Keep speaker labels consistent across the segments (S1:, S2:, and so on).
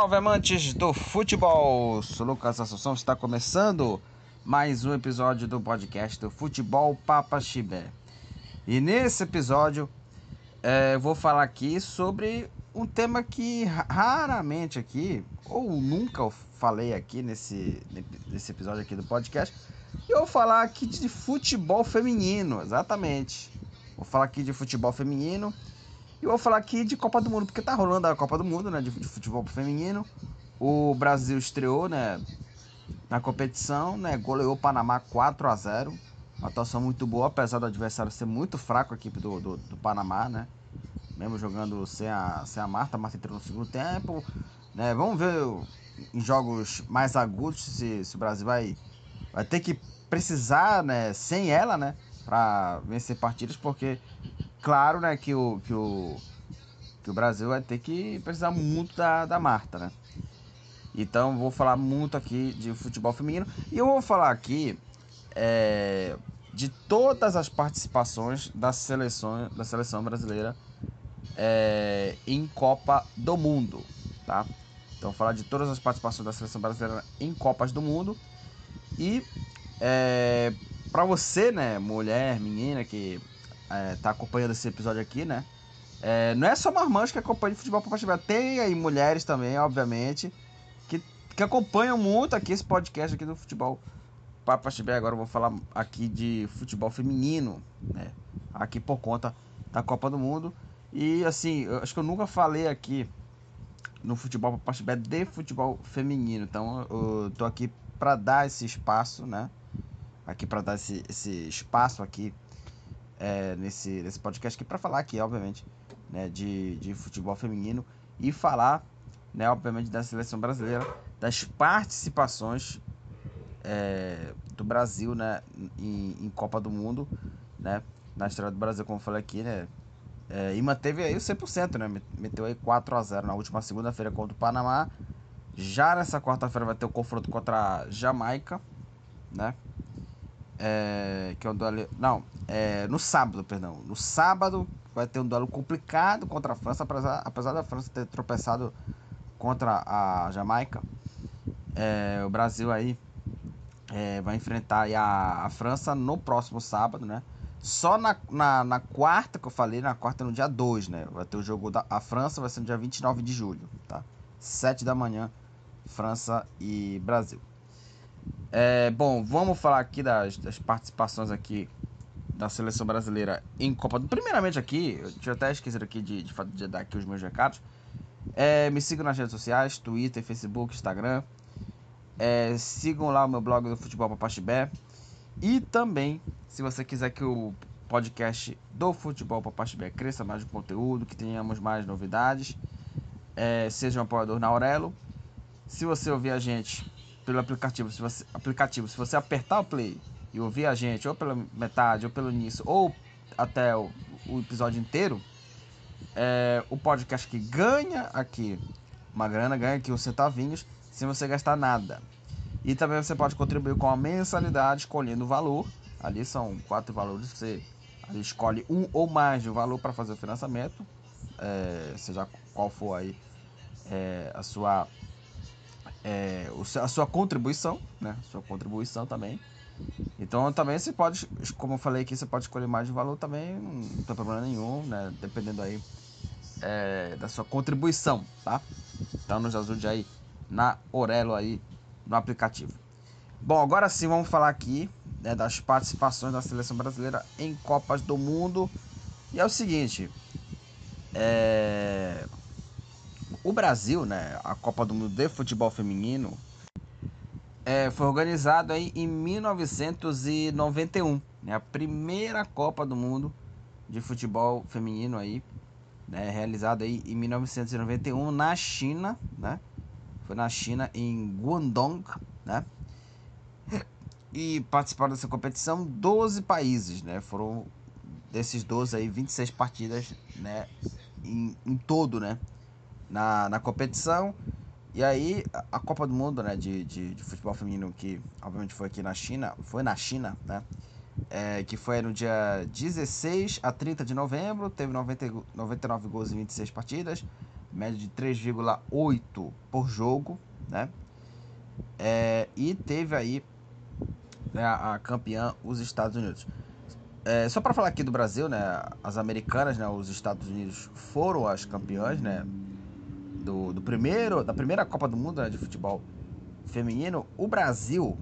S1: Salve amantes do futebol! Sou Lucas Assunção, está começando mais um episódio do podcast do Futebol Papa Chibé. E nesse episódio é, vou falar aqui sobre um tema que raramente aqui, ou nunca eu falei aqui nesse, nesse episódio aqui do podcast. E eu vou falar aqui de futebol feminino, exatamente. Vou falar aqui de futebol feminino e vou falar aqui de Copa do Mundo, porque tá rolando a Copa do Mundo, né? De, de futebol feminino. O Brasil estreou, né? Na competição, né? Goleou o Panamá 4 a 0 Uma atuação muito boa, apesar do adversário ser muito fraco, a equipe do, do, do Panamá, né? Mesmo jogando sem a, sem a Marta, a Marta entrou no segundo tempo. Né? Vamos ver em jogos mais agudos se, se o Brasil vai, vai ter que precisar, né? Sem ela, né? Pra vencer partidas, porque claro, né, que o, que o, que o Brasil vai ter que precisar muito da, da Marta, né? Então vou falar muito aqui de futebol feminino e eu vou falar aqui é, de todas as participações da seleção, da seleção brasileira é, em Copa do Mundo, tá? Então vou falar de todas as participações da seleção brasileira em Copas do Mundo e é, para você, né, mulher, menina que é, tá acompanhando esse episódio aqui, né? É, não é só marmanjos que acompanham futebol para partilhar. Tem aí mulheres também, obviamente, que, que acompanham muito aqui esse podcast aqui do futebol para partilhar. Agora eu vou falar aqui de futebol feminino, né? Aqui por conta da Copa do Mundo. E assim, acho que eu nunca falei aqui no futebol para partilhar de futebol feminino. Então eu tô aqui para dar esse espaço, né? Aqui para dar esse, esse espaço aqui é, nesse, nesse podcast aqui para falar aqui, obviamente, né, de, de futebol feminino e falar, né, obviamente, da seleção brasileira, das participações é, do Brasil né, em, em, Copa do Mundo, né, na história do Brasil, como eu falei aqui, né, é, e manteve aí o 100%, né, meteu aí 4 a 0 na última segunda-feira contra o Panamá. Já nessa quarta-feira vai ter o confronto contra a Jamaica, né, é, que é um duelo. Não, é, no sábado, perdão. No sábado vai ter um duelo complicado contra a França, apesar, apesar da França ter tropeçado contra a Jamaica. É, o Brasil aí é, vai enfrentar a, a França no próximo sábado, né? Só na, na, na, quarta que eu falei, na quarta no dia 2, né? Vai ter o jogo da a França, vai ser no dia 29 de julho, tá? 7 da manhã, França e Brasil. É, bom, vamos falar aqui das, das, participações aqui da seleção brasileira em Copa do Primeiramente aqui, eu tinha até esquecido aqui de, de, de dar aqui os meus recados. É, me sigam nas redes sociais, Twitter, Facebook, Instagram. É, sigam lá o meu blog do Futebol Papaxibé. E também, se você quiser que o podcast do Futebol Papaxibé cresça mais de conteúdo, que tenhamos mais novidades, é, seja um apoiador na Aurelo. Se você ouvir a gente pelo aplicativo, se você, aplicativo, se você apertar o play e ouvir a gente, ou pela metade, ou pelo início, ou até o, o episódio inteiro, é, o podcast que ganha aqui uma grana, ganha aqui os centavinhos, sem você gastar nada. E também você pode contribuir com a mensalidade, escolhendo o valor. Ali são quatro valores, você escolhe um ou mais de um valor para fazer o financiamento, é, seja qual for aí é, a sua é, a sua contribuição, né? Sua contribuição também. Então também você pode, como eu falei aqui, você pode escolher mais de valor também, não tem problema nenhum, né? Dependendo aí é, da sua contribuição, tá? Então nos ajude aí na Orelo aí no aplicativo. Bom, agora sim vamos falar aqui né, das participações da seleção brasileira em Copas do Mundo. E é o seguinte, é, o Brasil, né, a Copa do Mundo de Futebol Feminino, é, foi organizado aí em 1991, né, a primeira Copa do Mundo de futebol feminino aí, né, realizada aí em 1991 na China, né, foi na China em Guangdong, né, e participaram dessa competição 12 países, né, foram desses 12 aí 26 partidas, né, em, em todo, né, na, na competição. E aí, a Copa do Mundo, né, de, de, de, futebol feminino, que obviamente foi aqui na China, foi na China, né, é, que foi no dia 16 a 30 de novembro, teve 90, 99 gols em 26 partidas, média de 3,8 por jogo, né? É, e teve aí né, a, campeã os Estados Unidos. É, só para falar aqui do Brasil, né? As americanas, né? Os Estados Unidos foram as campeãs, né? Do, do primeiro, da primeira Copa do Mundo né, de futebol feminino. O Brasil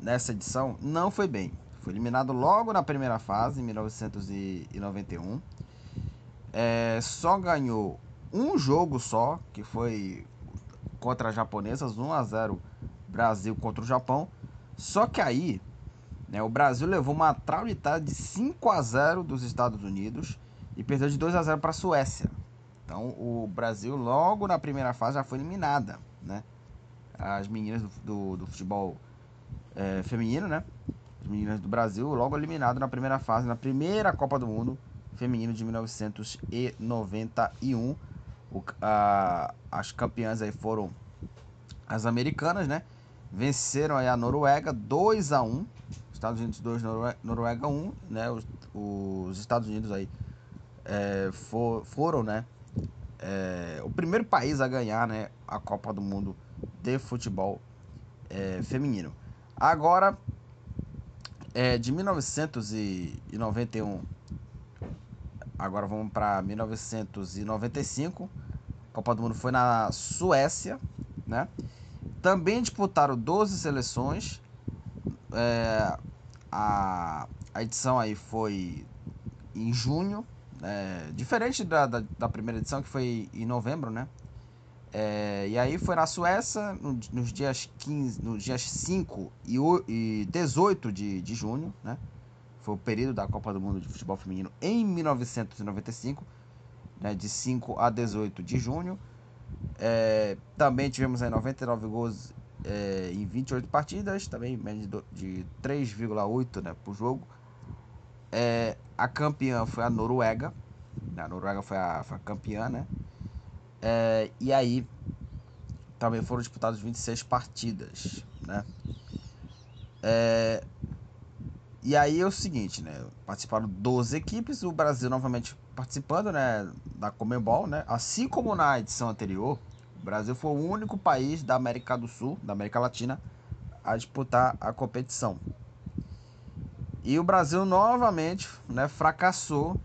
S1: nessa edição não foi bem. Foi eliminado logo na primeira fase, em 1991. É, só ganhou um jogo só, que foi contra as japonesas, 1 a 0 Brasil contra o Japão. Só que aí, né, o Brasil levou uma traulitada de 5 a 0 dos Estados Unidos e perdeu de 2 a 0 para a Suécia. Então, o Brasil logo na primeira fase já foi eliminada, né? As meninas do, do, do futebol é, feminino, né? As meninas do Brasil logo eliminado na primeira fase, na primeira Copa do Mundo feminino de 1991. O, a, as campeãs aí foram as americanas, né? Venceram aí a Noruega 2 a 1 Estados Unidos 2, Noruega 1, né? Os, os Estados Unidos aí é, for, foram, né? É, o primeiro país a ganhar, né? A Copa do Mundo de futebol é, feminino. Agora, é, de 1991 Agora vamos para 1995. A Copa do Mundo foi na Suécia, né? Também disputaram 12 seleções. É, a, a edição aí foi em junho, é, diferente da, da, da, primeira edição que foi em novembro, né? É, e aí foi na Suécia no, nos dias 15, nos dias 5 e, e 18 de, de junho, né? foi o período da Copa do Mundo de Futebol Feminino em 1995, né, de 5 a 18 de junho. É, também tivemos aí 99 gols é, em 28 partidas, também média de 3,8 né, por jogo. É, a campeã foi a Noruega, a Noruega foi a, foi a campeã, né? É, e aí também foram disputadas 26 partidas, né? É, e aí é o seguinte, né? Participaram 12 equipes, o Brasil novamente participando, né? Da Comebol, né? Assim como na edição anterior, o Brasil foi o único país da América do Sul, da América Latina, a disputar a competição. E o Brasil novamente né, fracassou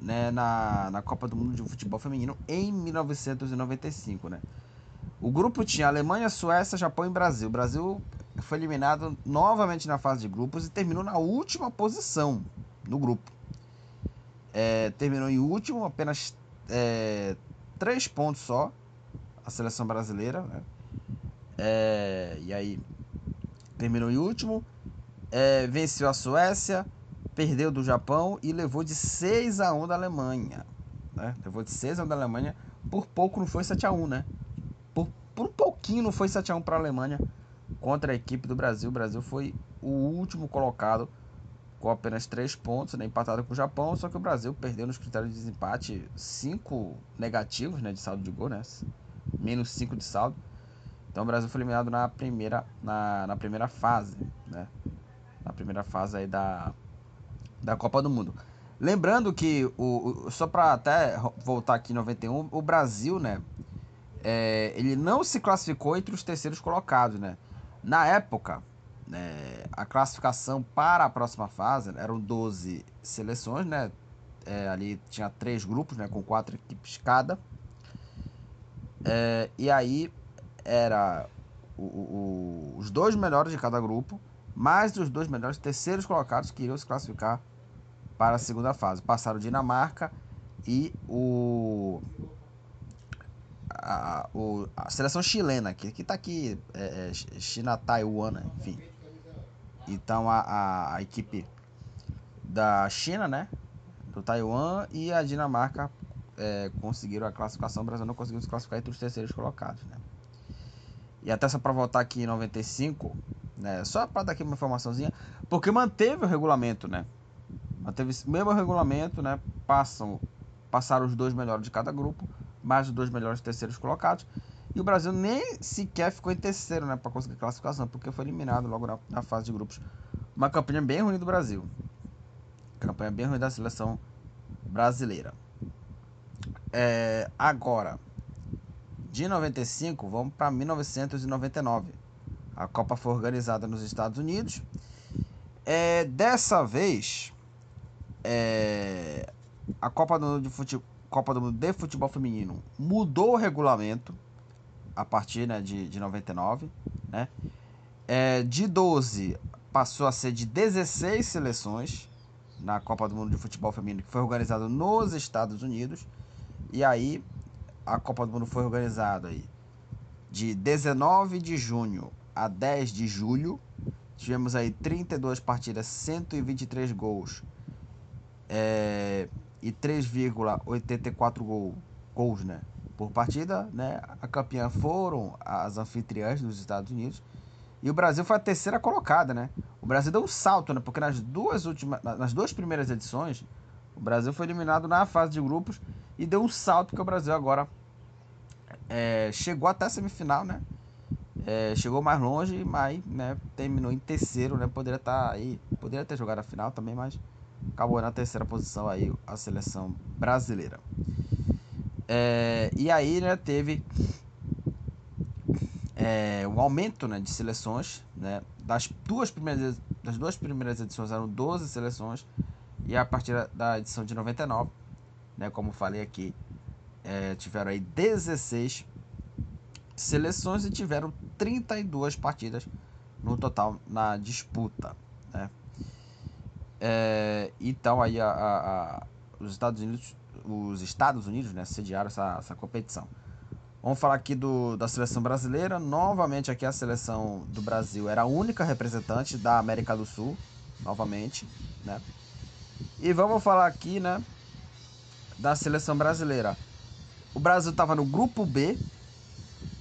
S1: né, na, na Copa do Mundo de Futebol Feminino em 1995. Né? O grupo tinha Alemanha, Suécia, Japão e Brasil. O Brasil foi eliminado novamente na fase de grupos e terminou na última posição no grupo. É, terminou em último, apenas é, três pontos só, a seleção brasileira. Né? É, e aí, terminou em último, é, venceu a Suécia, perdeu do Japão e levou de 6 a 1 da Alemanha. Né? Levou de 6 a 1 da Alemanha, por pouco não foi 7 a 1 né? Por, por um pouquinho não foi 7 a 1 para a Alemanha contra a equipe do Brasil. O Brasil foi o último colocado com apenas 3 pontos, né, empatado com o Japão, só que o Brasil perdeu nos critérios de desempate 5 negativos né, de saldo de gol, né, menos 5 de saldo. Então o Brasil foi eliminado na primeira, na, na primeira fase, né, na primeira fase aí da, da Copa do Mundo. Lembrando que, o, o só para até voltar aqui em 91, o Brasil, né, é, ele não se classificou entre os terceiros colocados, né? Na época, né, a classificação para a próxima fase eram 12 seleções, né? É, ali tinha três grupos, né, com quatro equipes cada. É, e aí era o, o, os dois melhores de cada grupo, mais os dois melhores terceiros colocados que iriam se classificar para a segunda fase. Passaram Dinamarca e o a, o, a seleção chilena, que, que tá aqui, é, é, China, Taiwan, né? enfim. Então a, a, a, equipe da China, né? Do Taiwan e a Dinamarca é, conseguiram a classificação. O Brasil não conseguiu se classificar entre os terceiros colocados, né? E até só para voltar aqui em 95, né? Só para dar aqui uma informaçãozinha, porque manteve o regulamento, né? Manteve o mesmo regulamento, né? Passam, passaram os dois melhores de cada grupo mais os dois melhores terceiros colocados. E o Brasil nem sequer ficou em terceiro, né, para conseguir classificação, porque foi eliminado logo na, na, fase de grupos. Uma campanha bem ruim do Brasil. Campanha bem ruim da seleção brasileira. É, agora, de 95, vamos para 1999. A Copa foi organizada nos Estados Unidos. É, dessa vez, é, a Copa do, Mundo de Futebol, Copa do Mundo de Futebol Feminino mudou o regulamento a partir né, de, de 99. Né? É, de 12 passou a ser de 16 seleções na Copa do Mundo de Futebol Feminino, que foi organizado nos Estados Unidos. E aí a Copa do Mundo foi organizada aí de 19 de junho a 10 de julho. Tivemos aí 32 partidas, 123 gols é, e 3,84 gol, gols né, por partida. Né? A campeã foram as anfitriãs dos Estados Unidos. E o Brasil foi a terceira colocada, né? O Brasil deu um salto, né? Porque nas duas últimas, nas duas primeiras edições, o Brasil foi eliminado na fase de grupos e deu um salto porque o Brasil agora é, chegou até a semifinal, né? É, chegou mais longe, mas né, terminou em terceiro, né? Poderia estar tá aí, poderia ter jogado a final também, mas acabou na terceira posição aí a seleção brasileira. É, e aí, né, teve é, um aumento né, de seleções, né? Das duas primeiras das duas primeiras edições eram 12 seleções e a partir da edição de 99, né, como falei aqui, é, tiveram aí 16 seleções e tiveram 32 partidas no total na disputa. Né? É, então aí a, a, a, os Estados Unidos, os Estados Unidos, né, sediaram essa, essa competição. Vamos falar aqui do, da seleção brasileira. Novamente aqui a seleção do Brasil era a única representante da América do Sul, novamente, né? E vamos falar aqui, né, da seleção brasileira. O Brasil estava no grupo B,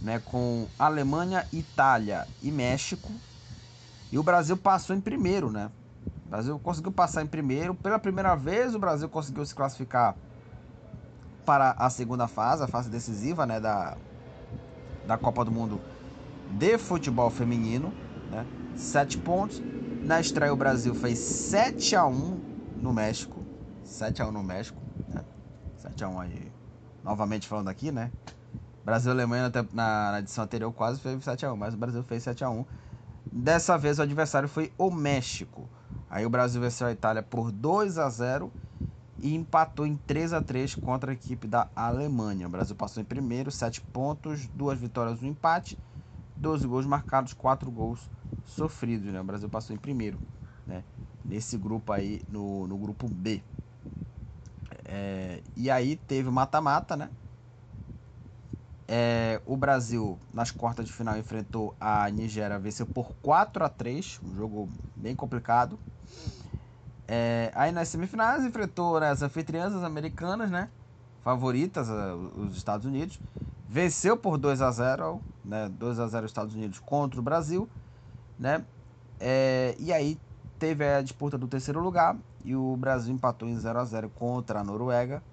S1: né, com Alemanha, Itália e México. E o Brasil passou em primeiro, né? O Brasil conseguiu passar em primeiro. Pela primeira vez, o Brasil conseguiu se classificar para a segunda fase, a fase decisiva, né, da, da Copa do Mundo de futebol feminino, né? Sete pontos. Na estreia o Brasil fez 7 a 1 no México. 7 a 1 no México, né? 7 a 1 aí novamente falando aqui, né? Brasil e Alemanha na, na edição anterior quase fez 7x1, mas o Brasil fez 7x1. Dessa vez o adversário foi o México. Aí o Brasil venceu a Itália por 2 a 0 e empatou em 3 a 3 contra a equipe da Alemanha. O Brasil passou em primeiro, 7 pontos, 2 vitórias, 1 um empate, 12 gols marcados, 4 gols sofridos. Né? O Brasil passou em primeiro né? nesse grupo aí, no, no grupo B. É, e aí teve o mata-mata, né? É, o Brasil, nas quartas de final, enfrentou a Nigéria, venceu por 4 a 3 um jogo bem complicado. É, aí nas semifinais enfrentou né, as anfitriãs, as americanas, né? Favoritas, os Estados Unidos. Venceu por 2 a 0 né? 2 a 0 Estados Unidos contra o Brasil, né? É, e aí teve a disputa do terceiro lugar e o Brasil empatou em 0 a 0 contra a Noruega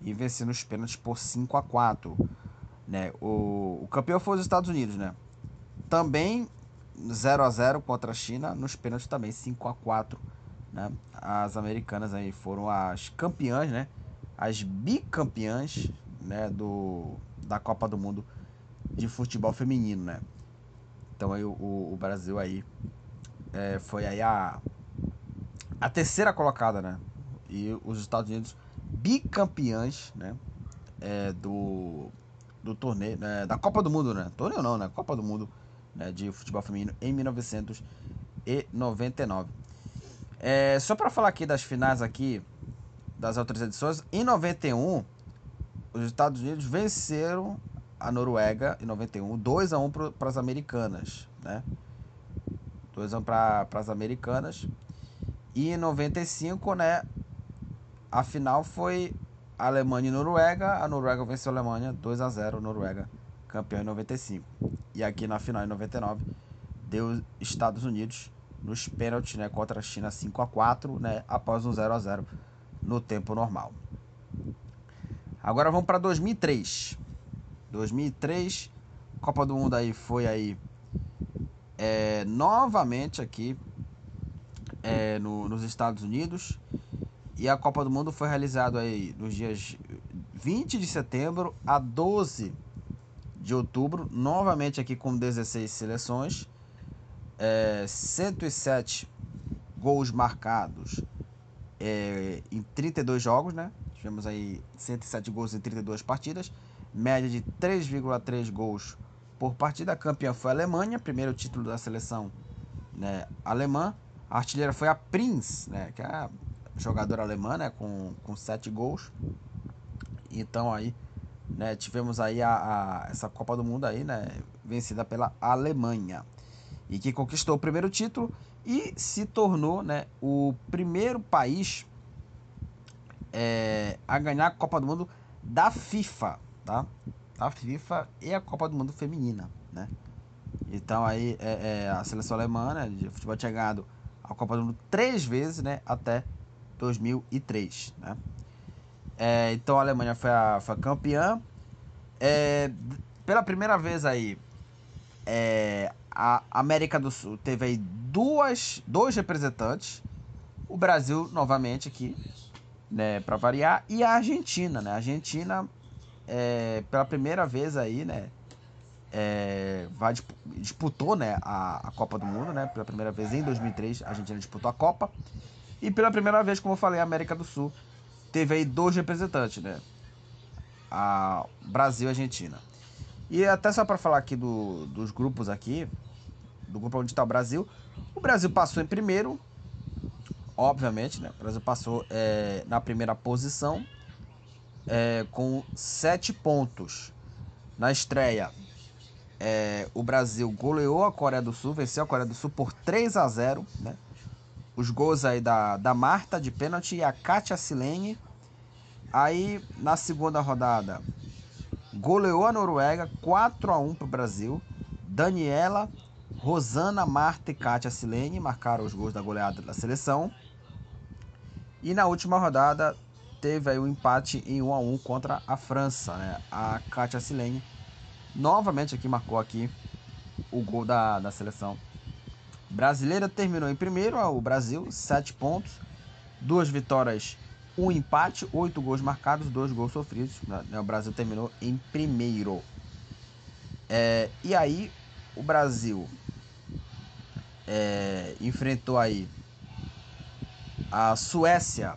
S1: e venceu nos pênaltis por 5 a 4 né? O, o campeão foi os Estados Unidos, né? Também 0 a 0 contra a China, nos pênaltis também 5 a 4 né? As americanas aí foram as campeãs, né? As bicampeãs, né, do da Copa do Mundo de futebol feminino, né? Então aí o, o Brasil aí é, foi aí a a terceira colocada, né? E os Estados Unidos bicampeãs, né? É, do, do torneio, né? da Copa do Mundo, né? Torneio não, né? Copa do Mundo né? de futebol feminino em 1999. É, só para falar aqui das finais aqui das outras edições, em 91 os Estados Unidos venceram a Noruega em 91, 2 a 1 para as americanas, né? 2 a 1 para as americanas. E em 95, né, a final foi Alemanha e Noruega. A Noruega venceu a Alemanha 2 a 0, Noruega campeão em 95. E aqui na final em 99 deu Estados Unidos nos pênaltis, né, contra a China 5 a 4, né, após um 0 a 0 no tempo normal. Agora vamos para 2003. 2003, Copa do Mundo aí foi aí é, novamente aqui é, no, nos Estados Unidos. E a Copa do Mundo foi realizada aí nos dias 20 de setembro a 12 de outubro, novamente aqui com 16 seleções, é, 107 gols marcados é, em 32 jogos, né? Tivemos aí 107 gols em 32 partidas, média de 3,3 gols por partida. A campeã foi a Alemanha, primeiro título da seleção né, alemã. A artilheira foi a Prinz, né, que é a jogadora alemã, né, com, com 7 gols. Então aí, né, tivemos aí a, a, essa Copa do Mundo aí, né, vencida pela Alemanha. E que conquistou o primeiro título e se tornou, né, o primeiro país é, a ganhar a Copa do Mundo da FIFA, tá? Da FIFA e a Copa do Mundo feminina, né? Então aí é, é, a seleção alemã né, de futebol tinha ganhado a Copa do Mundo três vezes, né? Até 2003, né? É, então a Alemanha foi a, foi a campeã. É, pela primeira vez aí, é, a América do Sul teve aí duas, dois representantes. O Brasil novamente aqui, né, para variar, e a Argentina, né? A Argentina é, pela primeira vez aí, né, é, vai, disputou né, a, a, Copa do Mundo, né? Pela primeira vez em 2003 a Argentina disputou a Copa. E pela primeira vez, como eu falei, a América do Sul teve aí dois representantes, né? A Brasil e a Argentina. E até só para falar aqui do, dos grupos aqui, do grupo onde está o Brasil, o Brasil passou em primeiro, obviamente, né? O Brasil passou é, na primeira posição é, com sete pontos. Na estreia, é, o Brasil goleou a Coreia do Sul, venceu a Coreia do Sul por 3 a 0 né? Os gols aí da, da Marta de pênalti e a Katia Silene. Aí na segunda rodada, goleou a Noruega 4 a 1 para o Brasil. Daniela, Rosana, Marta e Katia Silene marcaram os gols da goleada da seleção. E na última rodada teve aí o um empate em 1 a 1 contra a França, né? A Katia Silene novamente aqui marcou aqui o gol da, da seleção brasileira. Terminou em primeiro, o Brasil, sete pontos, duas vitórias, um empate, oito gols marcados, dois gols sofridos. Né? O Brasil terminou em primeiro. É, e aí o Brasil é, enfrentou aí a Suécia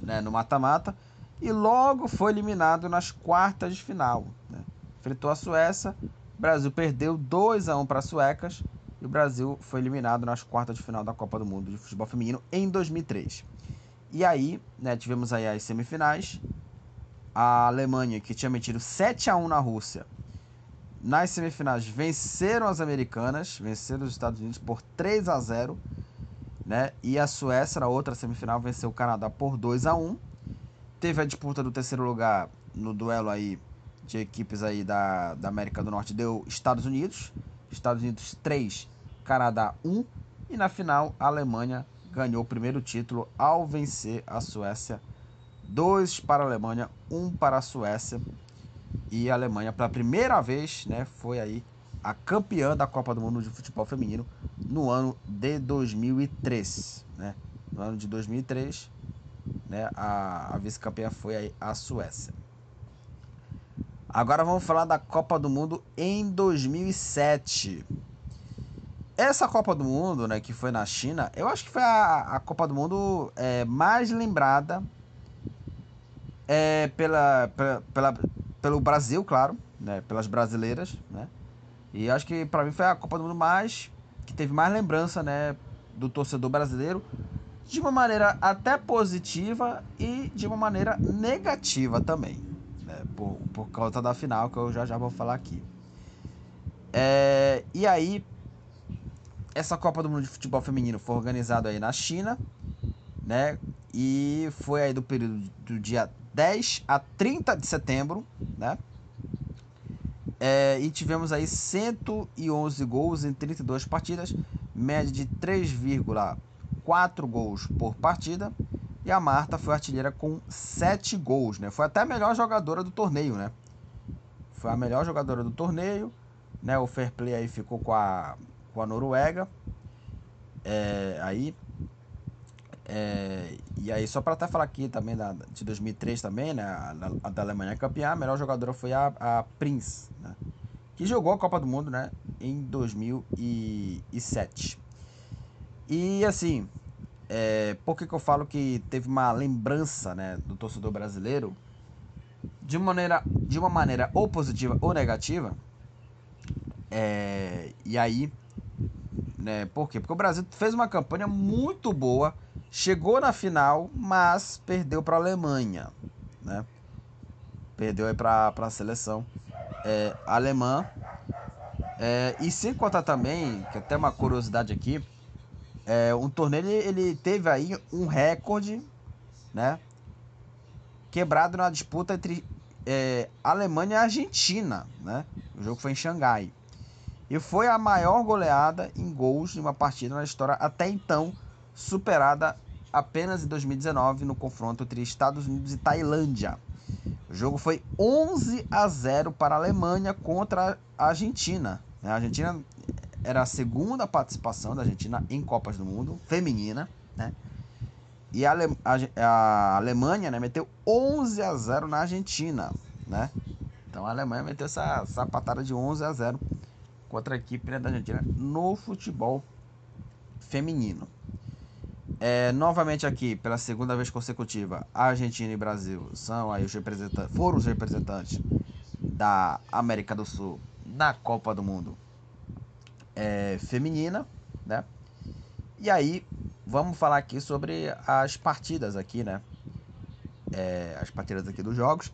S1: né, no mata-mata e logo foi eliminado nas quartas de final. Enfrentou a Suécia. O Brasil perdeu 2 a 1 para as suecas e o Brasil foi eliminado nas quartas de final da Copa do Mundo de Futebol Feminino em 2003. E aí, né, tivemos aí as semifinais. A Alemanha, que tinha metido 7 a 1 na Rússia, nas semifinais venceram as americanas, venceram os Estados Unidos por 3 a 0, né? E a Suécia, na outra semifinal, venceu o Canadá por 2 a 1. Teve a disputa do terceiro lugar no duelo aí equipes aí da, da América do Norte deu Estados Unidos. Estados Unidos 3, Canadá 1. E na final, a Alemanha ganhou o primeiro título ao vencer a Suécia. 2 para a Alemanha, 1 um para a Suécia. E a Alemanha, pela primeira vez, né, foi aí a campeã da Copa do Mundo de Futebol Feminino no ano de 2003. Né? No ano de 2003, né, a, a vice-campeã foi aí a Suécia. Agora vamos falar da Copa do Mundo em 2007. Essa Copa do Mundo, né, que foi na China, eu acho que foi a, a Copa do Mundo é, mais lembrada é, pela, pela, pela, pelo Brasil, claro, né, pelas brasileiras, né? E acho que para mim foi a Copa do Mundo mais que teve mais lembrança, né, do torcedor brasileiro, de uma maneira até positiva e de uma maneira negativa também por, por causa da final, que eu já já vou falar aqui. É, e aí, essa Copa do Mundo de Futebol Feminino foi organizada aí na China, né? E foi aí do período do dia 10 a 30 de setembro, né? É, e tivemos aí 111 gols em 32 partidas, média de 3,4 gols por partida. E a Marta foi artilheira com 7 gols, né? Foi até a melhor jogadora do torneio, né? Foi a melhor jogadora do torneio, né? O fair play aí ficou com a, com a Noruega. É, aí é, e aí, só para até falar aqui também da, de 2003 também, né? A, a da Alemanha campeã, a melhor jogadora foi a, a Prince, né? que jogou a Copa do Mundo, né, em 2007. E assim, é, por que, que eu falo que teve uma lembrança, né, do torcedor brasileiro de maneira, de uma maneira ou positiva ou negativa? É, e aí, né, por quê? Porque o Brasil fez uma campanha muito boa, chegou na final, mas perdeu para a Alemanha, né? Perdeu para a seleção é, alemã. É, e sem contar também, que até uma curiosidade aqui, é, um torneio ele, teve aí um recorde, né? Quebrado na disputa entre é, Alemanha e Argentina, né? O jogo foi em Xangai. E foi a maior goleada em gols de uma partida na história até então, superada apenas em 2019 no confronto entre Estados Unidos e Tailândia. O jogo foi 11 a 0 para a Alemanha contra a Argentina. A Argentina era a segunda participação da Argentina em Copas do Mundo, feminina, né? E a, Ale a, Alemanha né, meteu 11 a 0 na Argentina, né? Então a Alemanha meteu essa sapatada de 11 a 0 contra a equipe né, da Argentina no futebol feminino. É, novamente aqui, pela segunda vez consecutiva, Argentina e Brasil são aí os representantes, foram os representantes da América do Sul na Copa do Mundo é, feminina, né? E aí, vamos falar aqui sobre as partidas aqui, né? É, as partidas aqui dos jogos.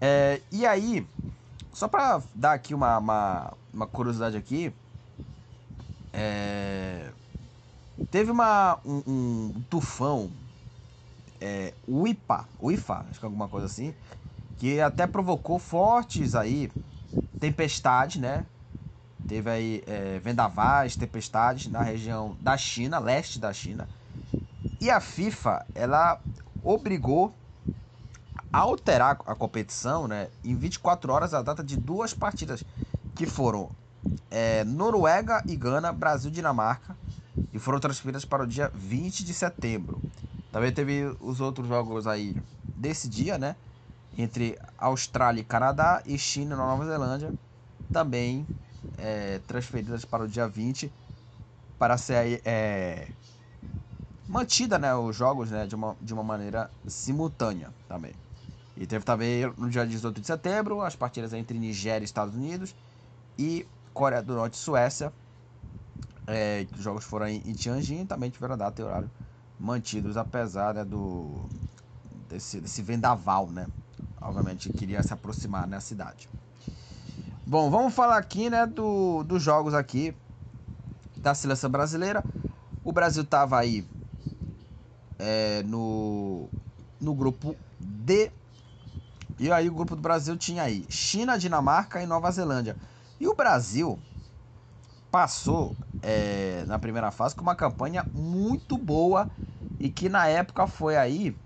S1: É, e aí, só para dar aqui uma, uma, uma curiosidade aqui, é, Teve uma, um, um tufão, é, o IPA, o IFA, acho que é alguma coisa assim, que até provocou fortes aí tempestades, né? Teve aí é, vendavais, tempestades na região da China, leste da China. E a FIFA, ela obrigou a alterar a competição, né? Em 24 horas, a data de duas partidas que foram é, Noruega e Gana, Brasil e Dinamarca e foram transferidas para o dia 20 de setembro. Também teve os outros jogos aí desse dia, né? Entre Austrália e Canadá e China e Nova Zelândia, também é, transferidas para o dia 20 para ser é, mantida, né, os jogos, né, de uma, de uma maneira simultânea também. E teve também no dia 18 de setembro as partidas entre Nigéria e Estados Unidos e Coreia do Norte e Suécia é, os jogos foram em, Tianjin também tiveram data e horário mantidos, apesar né, do, desse, desse vendaval, né? Obviamente queria se aproximar da né, cidade. Bom, vamos falar aqui né, do, dos jogos aqui da seleção brasileira. O Brasil estava aí é, no, no grupo D. E aí o grupo do Brasil tinha aí China, Dinamarca e Nova Zelândia. E o Brasil passou é, na primeira fase com uma campanha muito boa e que na época foi aí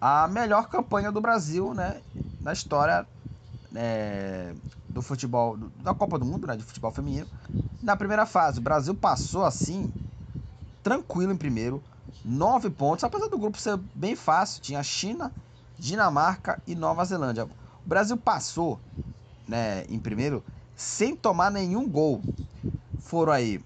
S1: a melhor campanha do Brasil, né, na história é, do futebol, da Copa do Mundo, né, de futebol feminino. Na primeira fase, o Brasil passou assim, tranquilo em primeiro, nove pontos, apesar do grupo ser bem fácil, tinha China, Dinamarca e Nova Zelândia. O Brasil passou, né, em primeiro, sem tomar nenhum gol foram aí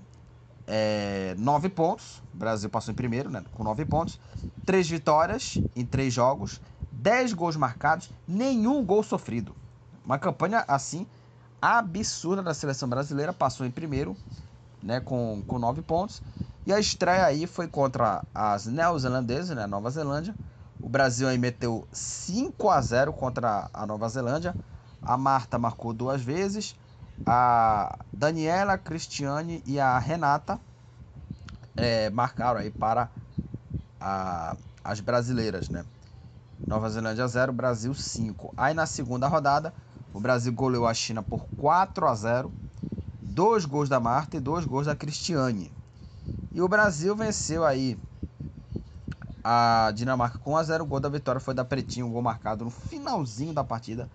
S1: é, nove pontos. O Brasil passou em primeiro, né? Com nove pontos. Três vitórias em três jogos. Dez gols marcados. Nenhum gol sofrido. Uma campanha assim absurda da seleção brasileira. Passou em primeiro, né? Com, com nove pontos. E a estreia aí foi contra as neozelandesas, né? Nova Zelândia. O Brasil aí meteu 5 a 0 contra a Nova Zelândia. A Marta marcou duas vezes a Daniela, a Cristiane e a Renata é, marcaram aí para a, as brasileiras, né? Nova Zelândia 0, Brasil 5. Aí na segunda rodada, o Brasil goleou a China por 4 a 0. Dois gols da Marta e dois gols da Cristiane. E o Brasil venceu aí a Dinamarca com 1 a 0. O gol da vitória foi da Pretinho, um gol marcado no finalzinho da partida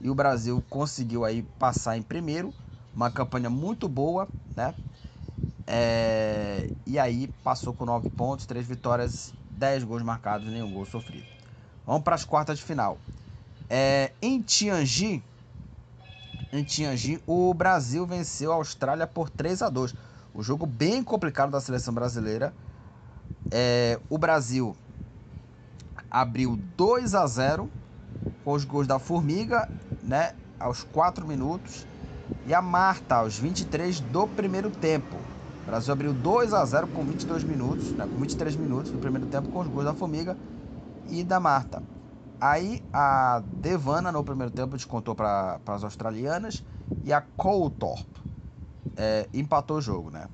S1: e o Brasil conseguiu aí passar em primeiro, uma campanha muito boa, né? É, e aí passou com 9 pontos, 3 vitórias, 10 gols marcados, nenhum gol sofrido. Vamos para as quartas de final. É, em Tianjin, em Tianjin, o Brasil venceu a Austrália por 3 a 2 O jogo bem complicado da seleção brasileira. É, o Brasil abriu 2 a 0 com os gols da Formiga, né, aos 4 minutos, e a Marta aos 23 do primeiro tempo. O Brasil abriu 2 a 0 com 22 minutos, né, com 23 minutos do primeiro tempo com os gols da Formiga e da Marta. Aí a Devana no primeiro tempo descontou para as australianas e a Coulthorpe é, empatou o jogo, né?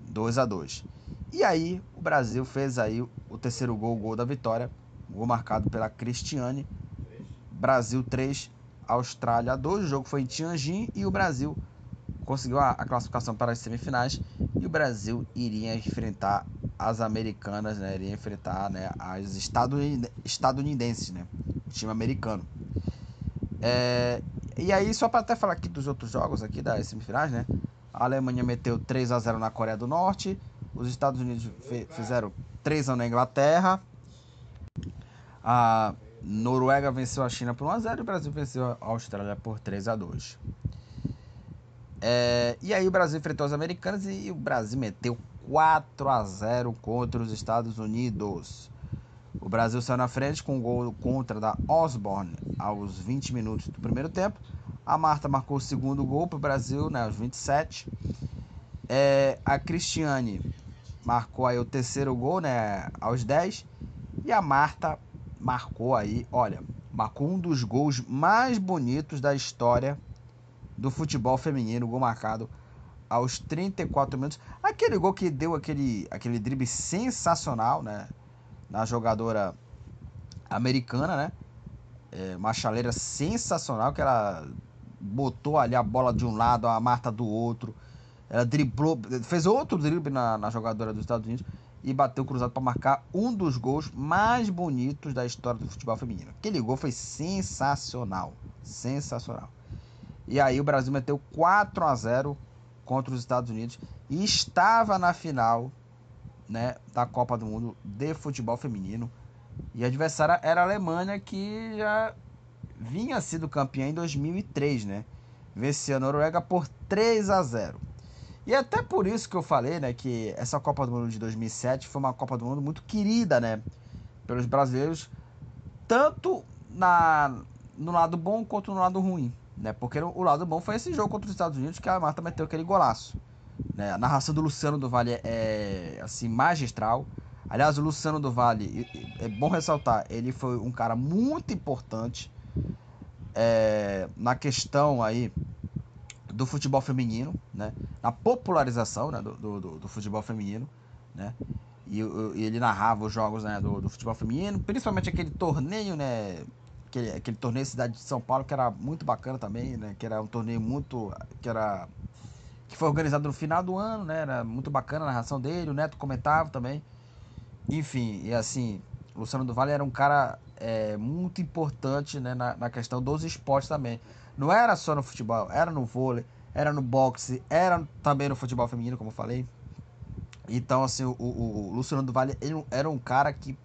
S1: 2 a 2 E aí o Brasil fez aí o terceiro gol, o gol da vitória, gol marcado pela Cristiane. Brasil 3, Austrália 2. O jogo foi em Tianjin e o Brasil conseguiu a, a classificação para as semifinais e o Brasil iria enfrentar as americanas, né? Iria enfrentar né, as estadunidenses, né? Time americano. É, e aí, só para até falar aqui dos outros jogos aqui das semifinais, né? A Alemanha meteu 3 a 0 na Coreia do Norte. Os Estados Unidos fizeram 3 a 1 na Inglaterra. A Noruega venceu a China por 1 a 0 e o Brasil venceu a Austrália por 3 a 2. É, e aí o Brasil enfrentou os americanos e o Brasil meteu 4 a 0 contra os Estados Unidos. O Brasil saiu na frente com um gol contra da Osborne aos 20 minutos do primeiro tempo. A Marta marcou o segundo gol para o Brasil, né, aos 27. É, a Cristiane marcou aí o terceiro gol, né, aos 10. E a Marta marcou aí, olha, marcou um dos gols mais bonitos da história do futebol feminino, gol marcado aos 34 minutos. Aquele gol que deu aquele, aquele drible sensacional, né? Na jogadora americana, né? É, uma chaleira sensacional que ela botou ali a bola de um lado, a Marta do outro. Ela driblou, fez outro drible na, na jogadora dos Estados Unidos e bateu cruzado para marcar um dos gols mais bonitos da história do futebol feminino. Aquele gol foi sensacional, sensacional. E aí o Brasil meteu 4 a 0 contra os Estados Unidos e estava na final, né, da Copa do Mundo de futebol feminino. E a adversária era a Alemanha que já vinha sido campeã em 2003, né? Venceu a Noruega por 3 a 0. E até por isso que eu falei, né, que essa Copa do Mundo de 2007 foi uma Copa do Mundo muito querida, né, pelos brasileiros, tanto na no lado bom quanto no lado ruim. Né? Porque o lado bom foi esse jogo contra os Estados Unidos que a Marta meteu aquele golaço. Né? A narração do Luciano do Vale é assim magistral. Aliás, o Luciano do Vale, é bom ressaltar, ele foi um cara muito importante é, na questão aí do futebol feminino, né? Na popularização né? do, do, do futebol feminino, né? E, e, ele narrava os jogos né? do, do futebol feminino, principalmente aquele torneio, né? aquele, aquele torneio Cidade de São Paulo, que era muito bacana também, né? Que era um torneio muito. que era. Que foi organizado no final do ano, né? Era muito bacana a narração dele, o Neto comentava também. Enfim, e assim, Luciano do Vale era um cara é, muito importante né, na, na questão dos esportes também. Não era só no futebol, era no vôlei, era no boxe, era também no futebol feminino, como eu falei. Então, assim, o, o, o Luciano do Vale era um cara que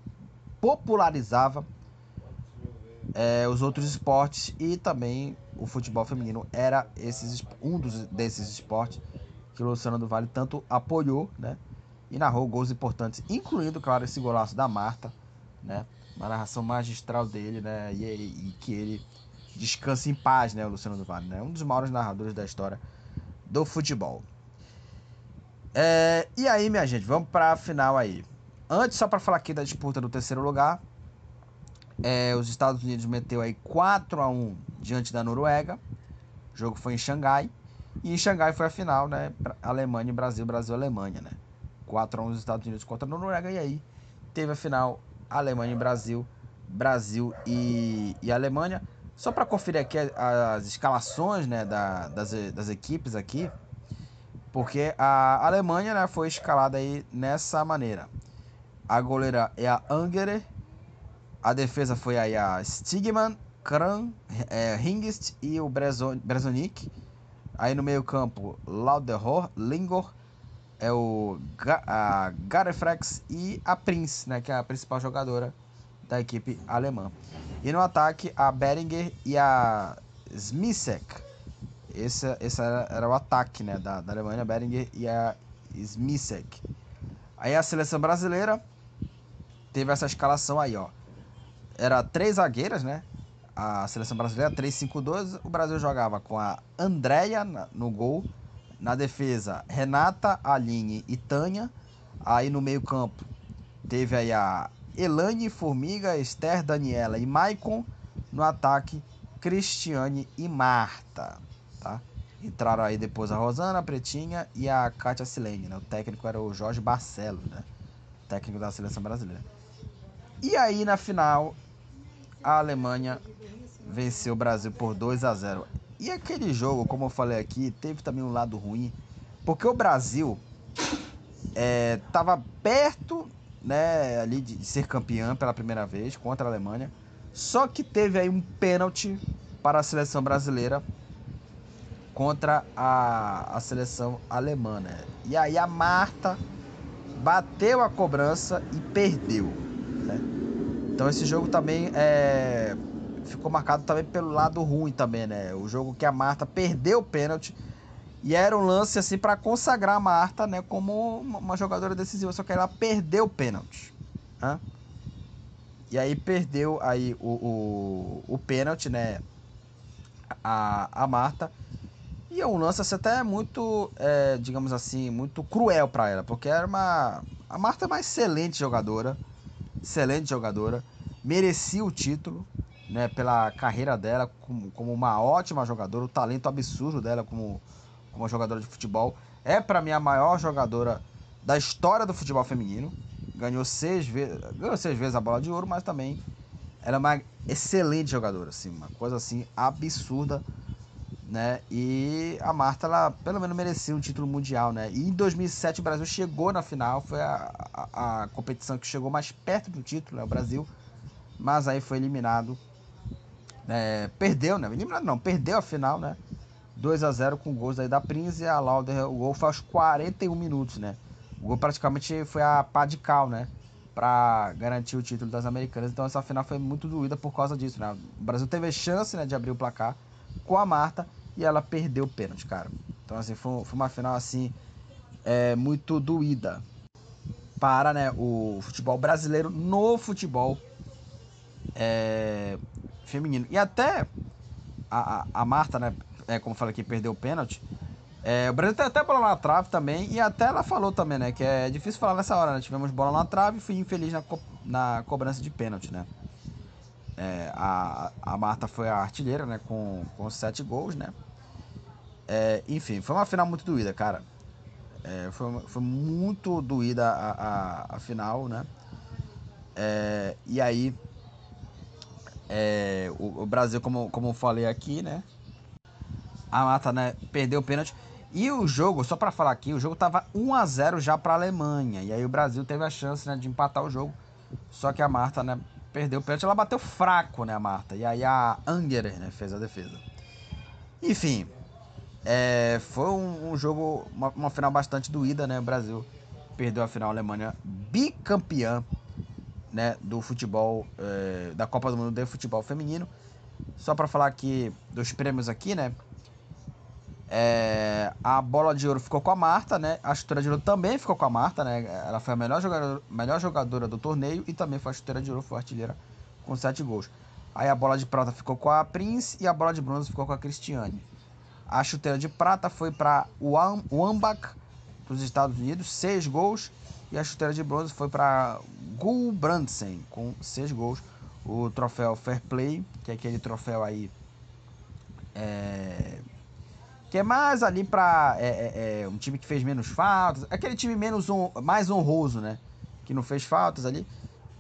S1: popularizava é, os outros esportes e também o futebol feminino era esses, um dos, desses esportes que o Luciano do Vale tanto apoiou, né? E narrou gols importantes, incluindo, claro, esse golaço da Marta, né? Uma narração magistral dele, né? E, e que ele descanse em paz, né? O Luciano do Vale, né? Um dos maiores narradores da história do futebol. É, e aí, minha gente, vamos para a final aí. Antes, só para falar aqui da disputa do terceiro lugar, é, os Estados Unidos meteu aí 4 a 1 diante da Noruega. O jogo foi em Xangai. E em Xangai foi a final, né? Alemanha e Brasil, Brasil Alemanha, né? 4 a 1 os Estados Unidos contra a Noruega. E aí teve a final Alemanha e Brasil, Brasil e, e Alemanha. Só para conferir aqui as escalações né, da, das, das equipes aqui. Porque a Alemanha né, foi escalada aí nessa maneira. A goleira é a Angerer, a defesa foi aí a Stigman, Kran, é, Hingst e o Brezonik. Aí no meio campo, Lauderhor, Lingor, é o a Garefrex e a Prince, né, que é a principal jogadora da equipe alemã. E no ataque, a Beringer e a Smisek. esse, esse era, era o ataque né, da, da Alemanha, Beringer e a Smisek. Aí a seleção brasileira teve essa escalação aí, ó. Era três zagueiras, né? A seleção brasileira 3-5-2. O Brasil jogava com a Andréia no gol. Na defesa, Renata, Aline e Tânia. Aí no meio-campo teve aí a Elane, Formiga, Esther, Daniela e Maicon. No ataque, Cristiane e Marta, tá? Entraram aí depois a Rosana, a Pretinha e a Kátia Silene, né? O técnico era o Jorge Barcelos, né? técnico da seleção brasileira. E aí na final, a Alemanha venceu o Brasil por 2 a 0. E aquele jogo, como eu falei aqui, teve também um lado ruim, porque o Brasil estava é, perto né, ali de ser campeão pela primeira vez contra a Alemanha. Só que teve aí um pênalti para a seleção brasileira contra a, a seleção alemã. Né? E aí a Marta bateu a cobrança e perdeu. Né? Então esse jogo também é, ficou marcado também pelo lado ruim também, né? O jogo que a Marta perdeu o pênalti e era um lance assim para consagrar a Marta, né, como uma jogadora decisiva, só que ela perdeu o pênalti, né? E aí perdeu aí o, o, o pênalti, né? A, a Marta. E é um lance assim, até muito, é, digamos assim, muito cruel para ela, porque era uma. A Marta é uma excelente jogadora, excelente jogadora, merecia o título, né, pela carreira dela como, como uma ótima jogadora, o talento absurdo dela como, como jogadora de futebol. É para mim a maior jogadora da história do futebol feminino. Ganhou seis vezes, ganhou seis vezes a bola de ouro, mas também era uma excelente jogadora, assim, uma coisa assim absurda, né? E a Marta, ela pelo menos merecia um título mundial, né? E em 2007 o Brasil chegou na final, foi a, a, a competição que chegou mais perto do título, né? O Brasil, mas aí foi eliminado é, perdeu, né? Eliminado não, perdeu a final, né? 2 a 0 com gols aí da Prince e a Lauder. O gol foi aos 41 minutos, né? O gol praticamente foi a pá de cal, né? Pra garantir o título das Americanas. Então essa final foi muito doída por causa disso, né? O Brasil teve chance né, de abrir o placar com a Marta e ela perdeu o pênalti, cara. Então assim, foi, foi uma final assim é, muito doída para né, o futebol brasileiro no futebol é, feminino. E até a, a, Marta, né? É, como falei aqui, perdeu o pênalti. É, o Brasil tem até bola na trave também. E até ela falou também, né? Que é difícil falar nessa hora, né? Tivemos bola na trave e fui infeliz na, co na cobrança de pênalti, né? É, a, a Marta foi a artilheira, né? Com, com sete gols, né? É, enfim, foi uma final muito doída, cara. É, foi, foi muito doída a, a, a final, né? É, e aí é, o, o, Brasil, como, como eu falei aqui, né? A Mata né, perdeu o pênalti. E o jogo, só para falar aqui, o jogo tava 1 a 0 já para a Alemanha. E aí o Brasil teve a chance né, de empatar o jogo. Só que a Marta né, perdeu o pênalti. Ela bateu fraco, né, a Marta. E aí a Angerer né, fez a defesa. Enfim, é, foi um, um jogo, uma, uma, final bastante doída, né? O Brasil perdeu a final, a Alemanha bicampeã né, do futebol, é, da Copa do Mundo de futebol feminino. Só para falar aqui dos prêmios aqui, né? É, a bola de ouro ficou com a Marta, né? A chuteira de ouro também ficou com a Marta, né? Ela foi a melhor jogadora, melhor jogadora do torneio e também foi a chuteira de ouro, foi artilheira com 7 gols. Aí a bola de prata ficou com a Prince e a bola de bronze ficou com a Cristiane. A chuteira de prata foi para o Wambach, dos Estados Unidos, 6 gols. E a chuteira de bronze foi para Gul Brandsen, com 6 gols. O troféu Fair Play, que é aquele troféu aí. É, que é mais ali para é, é, é, um time que fez menos faltas. Aquele time menos on, mais honroso, né? Que não fez faltas ali.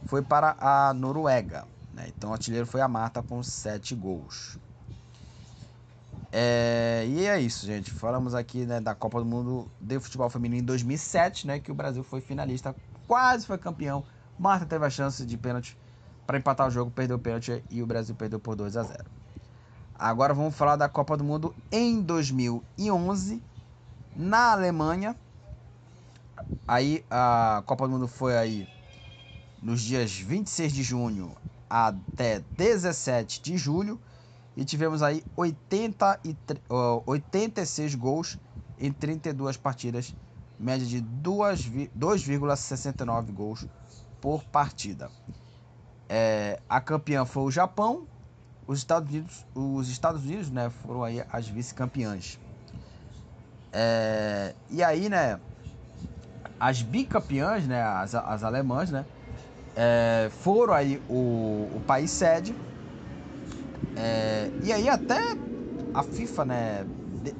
S1: Foi para a Noruega. Né? Então o artilheiro foi a Marta com 7 gols. É, e é isso, gente. Falamos aqui né, da Copa do Mundo de Futebol Feminino em 2007, né? Que o Brasil foi finalista, quase foi campeão. Marta teve a chance de pênalti para empatar o jogo, perdeu o pênalti e o Brasil perdeu por 2 a 0. Agora vamos falar da Copa do Mundo em 2011 na Alemanha. Aí a Copa do Mundo foi aí nos dias 26 de junho até 17 de julho. E tivemos aí 80 e, uh, 86 gols em 32 partidas, média de 2,69 gols por partida. É, a campeã foi o Japão, os Estados Unidos, os Estados Unidos né, foram aí as vice-campeãs. É, e aí, né, as bicampeãs, né, as, as alemãs, né, é, foram aí o, o país sede. É, e aí até a FIFA, né,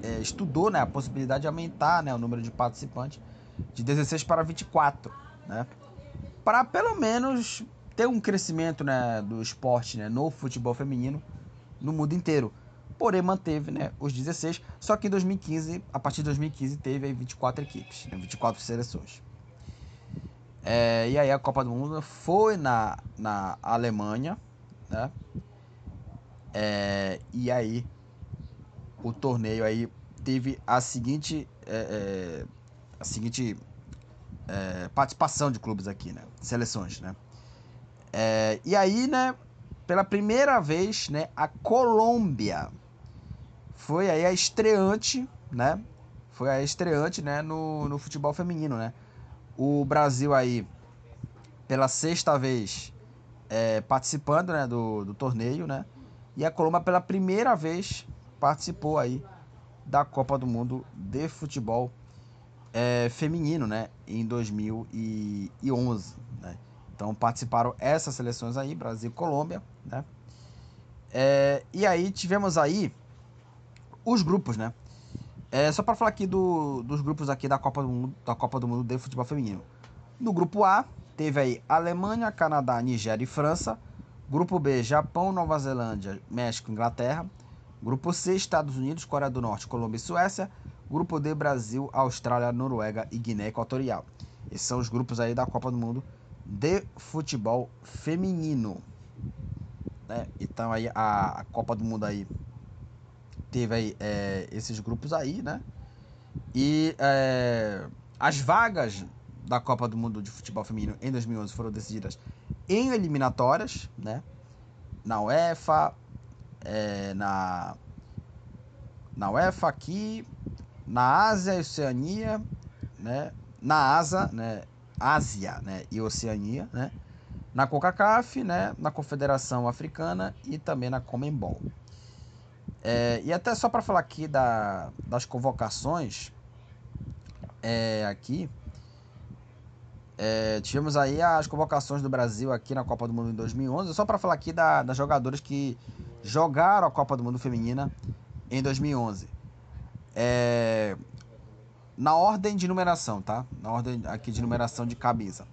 S1: é, estudou, né, a possibilidade de aumentar, né, o número de participantes de 16 para 24, né, para pelo menos ter um crescimento, né, do esporte, né, no futebol feminino no mundo inteiro. Porém manteve, né, os 16, só que em 2015, a partir de 2015 teve aí 24 equipes, né, 24 seleções. É, e aí a Copa do Mundo foi na, na Alemanha, né? É, e aí o torneio aí teve a seguinte, é, é a seguinte é, participação de clubes aqui, né? Seleções, né? É, e aí, né? Pela primeira vez, né? A Colômbia foi aí a estreante, né? Foi a estreante, né? No, no futebol feminino, né? o Brasil aí pela sexta vez é, participando né, do, do torneio, né? E a Colômbia pela primeira vez participou aí da Copa do Mundo de futebol é, feminino, né? Em 2011, né? Então participaram essas seleções aí, Brasil e Colômbia, né? É, e aí tivemos aí os grupos, né? É, só para falar aqui do, dos grupos aqui da Copa do Mundo, da Copa do Mundo de futebol feminino. No grupo A, teve aí Alemanha, Canadá, Nigéria e França. Grupo B, Japão, Nova Zelândia, México, Inglaterra. Grupo C, Estados Unidos, Coreia do Norte, Colômbia e Suécia. Grupo D, Brasil, Austrália, Noruega e Guiné Equatorial. Esses são os grupos aí da Copa do Mundo de futebol feminino. Né? Então aí a, a Copa do Mundo aí teve aí, é, esses grupos aí, né? E é, as vagas da Copa do Mundo de Futebol Feminino em 2011 foram decididas em eliminatórias, né? Na UEFA, é, na, na UEFA aqui, na Ásia e Oceania, né? Na Asa, né? Ásia, né? E Oceania, né? Na CONCACAF, né? Na Confederação Africana e também na Comembol. É, e até só para falar aqui da, das convocações, é, aqui, é, tivemos aí as convocações do Brasil aqui na Copa do Mundo em 2011, só para falar aqui da, das jogadoras que jogaram a Copa do Mundo Feminina em 2011. É, na ordem de numeração, tá? Na ordem aqui de numeração de cabeça.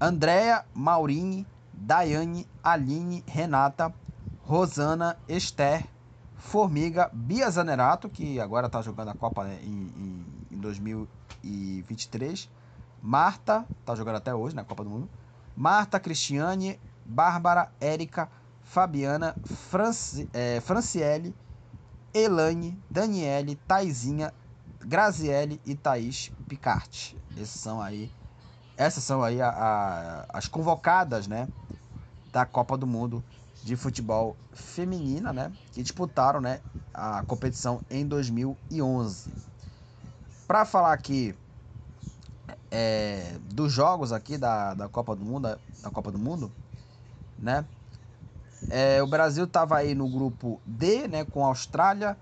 S1: Andréa, Maurine, Daiane, Aline, Renata, Rosana, Esther, Formiga, Bia Zanerato, que agora está jogando a Copa né, em, em, em 2023. Marta, está jogando até hoje na Copa do Mundo. Marta, Cristiane, Bárbara, Érica, Fabiana, Franci, é, Franciele, Elaine, Daniele, Taizinha, Graziele e Thaís Picarte. Esses são aí, essas são aí a, a, as convocadas, né, da Copa do Mundo de futebol feminina, né, que disputaram, né, a competição em 2011. Para falar aqui é, dos jogos aqui da, da Copa do Mundo, da Copa do Mundo, né, é, o Brasil estava aí no grupo D, né, com Austrália,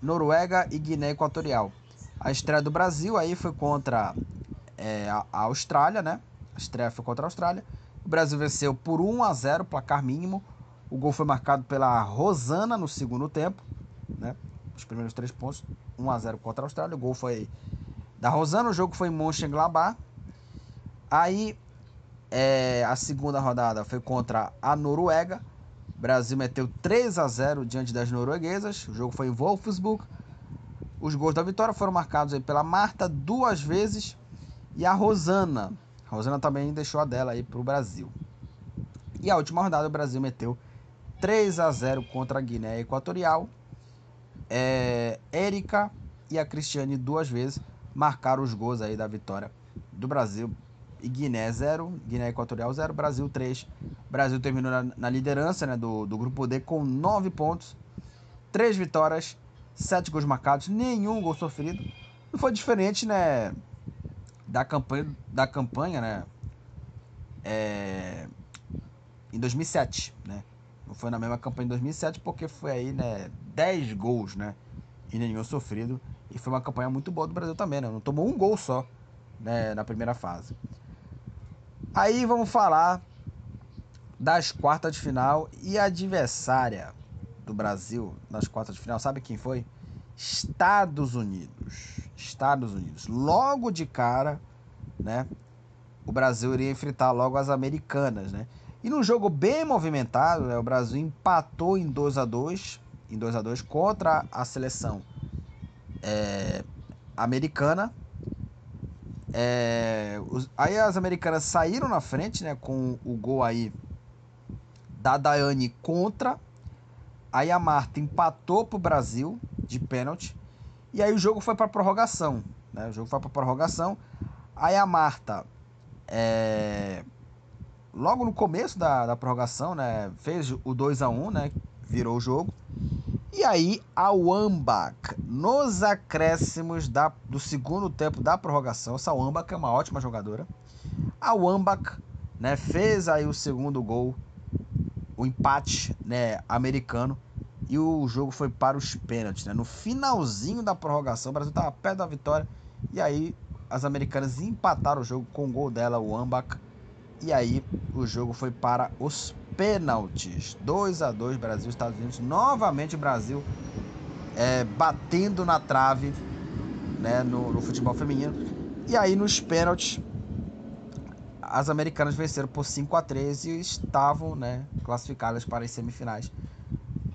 S1: Noruega e Guiné Equatorial. A estreia do Brasil aí foi contra é, a Austrália, né? A estreia foi contra a Austrália. O Brasil venceu por 1 a 0, placar mínimo. O gol foi marcado pela Rosana no segundo tempo, né? Os primeiros três pontos, 1 a 0 contra a Austrália. O gol foi da Rosana, o jogo foi em Mönchengladbach. Aí é, a segunda rodada foi contra a Noruega. O Brasil meteu 3 a 0 diante das norueguesas. O jogo foi em Wolfsburg. Os gols da vitória foram marcados pela Marta duas vezes e a Rosana. A Rosana também deixou a dela aí para o Brasil. E a última rodada o Brasil meteu 3 a 0 contra a Guiné Equatorial. É, Érica e a Cristiane duas vezes marcaram os gols aí da vitória do Brasil. e Guiné 0, Guiné Equatorial 0, Brasil 3. Brasil terminou na, na liderança né, do, do grupo D com 9 pontos, 3 vitórias, 7 gols marcados, nenhum gol sofrido. Não foi diferente, né, da campanha, da campanha, né, é, em 2007, né? Não foi na mesma campanha em 2007 porque foi aí, né, 10 gols, né, e nenhum sofrido. E foi uma campanha muito boa do Brasil também, né? Não tomou um gol só, né, na primeira fase. Aí vamos falar das quartas de final e a adversária do Brasil nas quartas de final, sabe quem foi? Estados Unidos. Estados Unidos. Logo de cara, né? O Brasil iria enfrentar logo as americanas, né? E num jogo bem movimentado, né, o Brasil empatou em 2 a 2 em 2 a 2 contra a seleção é, americana. É, os, aí as americanas saíram na frente, né, com o gol aí da Daiane contra. Aí a Marta empatou pro Brasil de pênalti. E aí o jogo foi para prorrogação, né? O jogo foi para prorrogação. Aí a Marta é, logo no começo da, da prorrogação, né, fez o 2 a 1, né, virou o jogo. E aí a Wambach, nos acréscimos da, do segundo tempo da prorrogação, essa Wambach é uma ótima jogadora. A Wambach, né, fez aí o segundo gol o empate né, americano e o jogo foi para os pênaltis. Né? No finalzinho da prorrogação, o Brasil estava perto da vitória e aí as americanas empataram o jogo com o gol dela, o Ambach. E aí o jogo foi para os pênaltis. 2 a 2 Brasil Estados Unidos. Novamente o Brasil é, batendo na trave né, no, no futebol feminino. E aí nos pênaltis as americanas venceram por 5 a 3 e estavam né, classificadas para as semifinais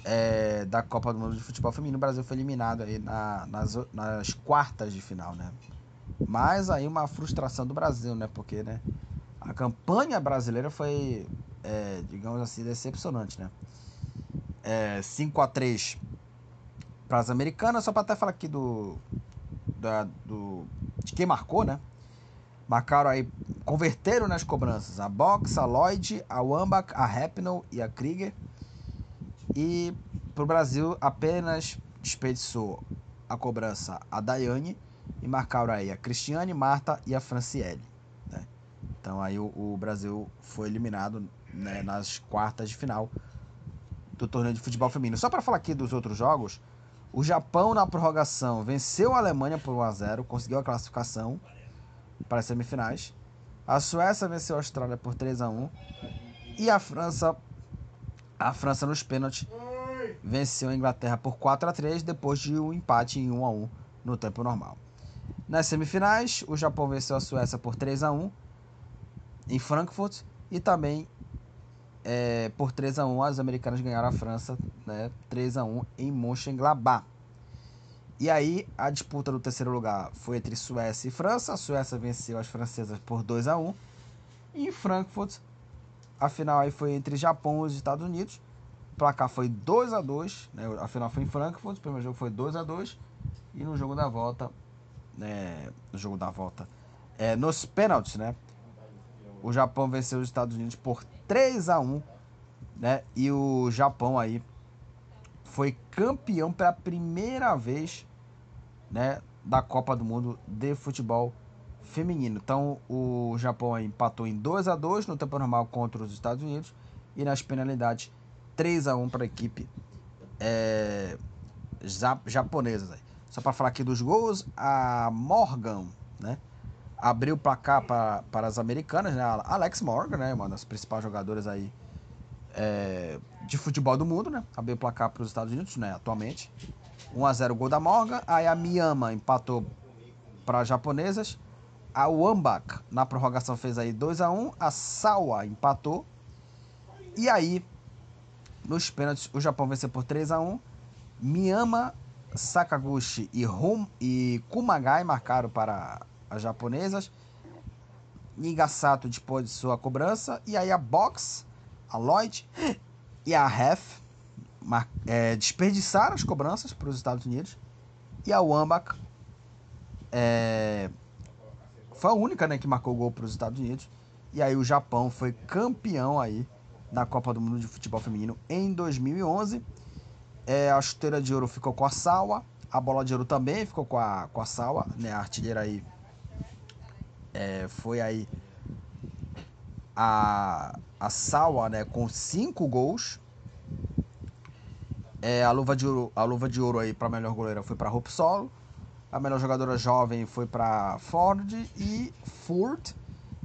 S1: é, da Copa do Mundo de Futebol Feminino. O Brasil foi eliminado aí na, nas, nas quartas de final, né? Mas aí uma frustração do Brasil, né? Porque né, a campanha brasileira foi, é, digamos assim, decepcionante, né? É, 5 a 3 para as americanas, só para até falar aqui do, da, do de quem marcou, né? Marcaram aí, converteram nas cobranças a Box, a Lloyd, a Wambach, a Rapinoe e a Krieger. E para o Brasil apenas desperdiçou a cobrança a Daiane e marcaram aí a Cristiane, Marta e a Franciele. Né? Então aí o, o, Brasil foi eliminado né, nas quartas de final do torneio de futebol feminino. Só para falar aqui dos outros jogos, o Japão na prorrogação venceu a Alemanha por 1 a 0, conseguiu a classificação para as semifinais. A Suécia venceu a Austrália por 3 a 1 e a França a França nos pênaltis venceu a Inglaterra por 4 a 3 depois de um empate em 1 a 1 no tempo normal. Nas semifinais, o Japão venceu a Suécia por 3 a 1 em Frankfurt e também é, por 3 a 1 as americanas ganharam a França, né, 3 a 1 em Mönchengladbach. E aí a disputa do terceiro lugar foi entre Suécia e França. A Suécia venceu as francesas por 2 a 1 e em Frankfurt a final aí foi entre Japão e os Estados Unidos. O placar foi 2 a 2 né? A final foi em Frankfurt, o primeiro jogo foi 2 a 2 e no jogo da volta, né, no jogo da volta, é, nos pênaltis, né? O Japão venceu os Estados Unidos por 3 a 1, né? E o Japão aí foi campeão pela primeira vez, né, da Copa do Mundo de futebol feminino. Então o Japão empatou em 2 a 2 no tempo normal contra os Estados Unidos e nas penalidades 3 a 1 para a equipe é, japonesa. Só para falar aqui dos gols, a Morgan, né, abriu o placar para, para as americanas, né, Alex Morgan, né, uma das principais jogadoras aí é, de futebol do mundo, né, abriu o placar para os Estados Unidos, né, atualmente. 1 a 0 gol da Morgan, aí a Miyama empatou para as japonesas. A Wambach na prorrogação fez aí 2 a 1 A Sawa empatou. E aí, nos pênaltis, o Japão venceu por 3 a 1 Miyama, Sakaguchi e, Hum, e Kumagai marcaram para as japonesas. Nigasato dispôs de sua cobrança. E aí a Box, a Lloyd e a Hef é, desperdiçaram as cobranças para os Estados Unidos. E a Wambach é, foi a única né, que marcou gol para os Estados Unidos. E aí o Japão foi campeão aí na Copa do Mundo de Futebol Feminino em 2011. É, a chuteira de ouro ficou com a Sawa, a bola de ouro também ficou com a, com a Sawa, né? A artilheira aí é, foi aí a, a Sawa, né? Com cinco gols. É, a luva de ouro, a luva de ouro aí para melhor goleira foi para Solo. A melhor jogadora jovem foi para Ford e Furt.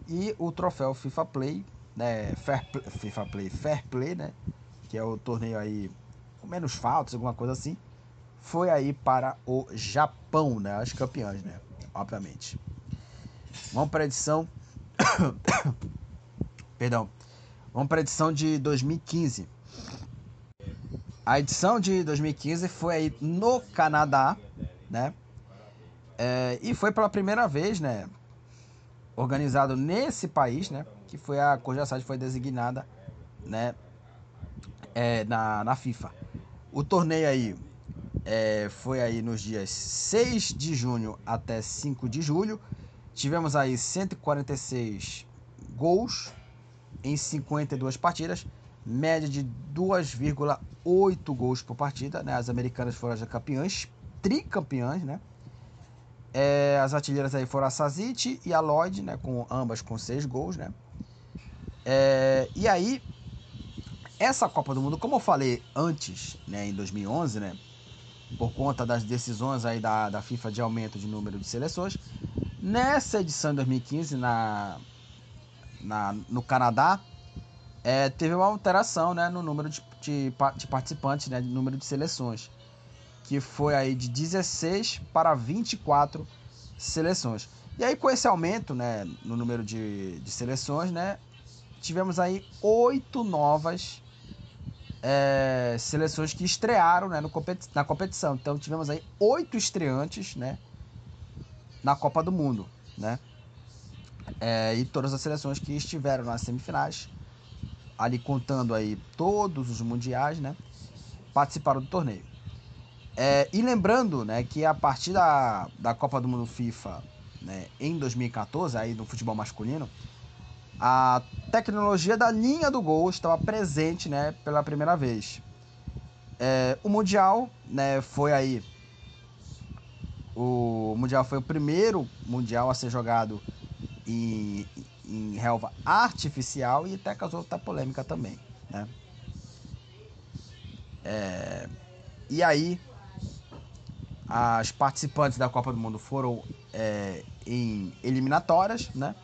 S1: E o troféu FIFA Play, né? Fair, FIFA Play Fair Play, né? Que é o torneio aí com menos faltas, alguma coisa assim. Foi aí para o Japão, né? As campeãs, né? Obviamente. Vamos para a edição. Perdão. Vamos para a edição de 2015. A edição de 2015 foi aí no Canadá, né? É, e foi pela primeira vez, né? Organizado nesse país, né? Que foi a Cojassad foi designada, né? É, na, na FIFA. O torneio aí é, foi aí nos dias 6 de junho até 5 de julho. Tivemos aí 146 gols em 52 partidas, média de 2,8 gols por partida. Né? As americanas foram as campeãs, tricampeãs, né? É, as artilheiras aí foram a Sazit e a Lloyd, né? Com ambas com seis gols, né? É, e aí, essa Copa do Mundo, como eu falei antes, né? Em 2011, né? Por conta das decisões aí da, da FIFA de aumento de número de seleções, nessa edição de 2015 na, na no Canadá, é, teve uma alteração, né? No número de, de, de participantes, né? De número de seleções que foi aí de 16 para 24 seleções. E aí com esse aumento, né, no número de, de seleções, né, tivemos aí oito novas é, seleções que estrearam, né, no competi na competição. Então tivemos aí oito estreantes, né, na Copa do Mundo, né, é, e todas as seleções que estiveram nas semifinais, ali contando aí todos os mundiais, né, participaram do torneio. É, e lembrando né, que a partir da, da Copa do Mundo FIFA né, em 2014, aí no futebol masculino, a tecnologia da linha do gol estava presente né, pela primeira vez. É, o Mundial né, foi aí. O Mundial foi o primeiro Mundial a ser jogado em, em relva artificial e até causou outra polêmica também. Né? É, e aí, as participantes da Copa do Mundo foram é, em eliminatórias, né?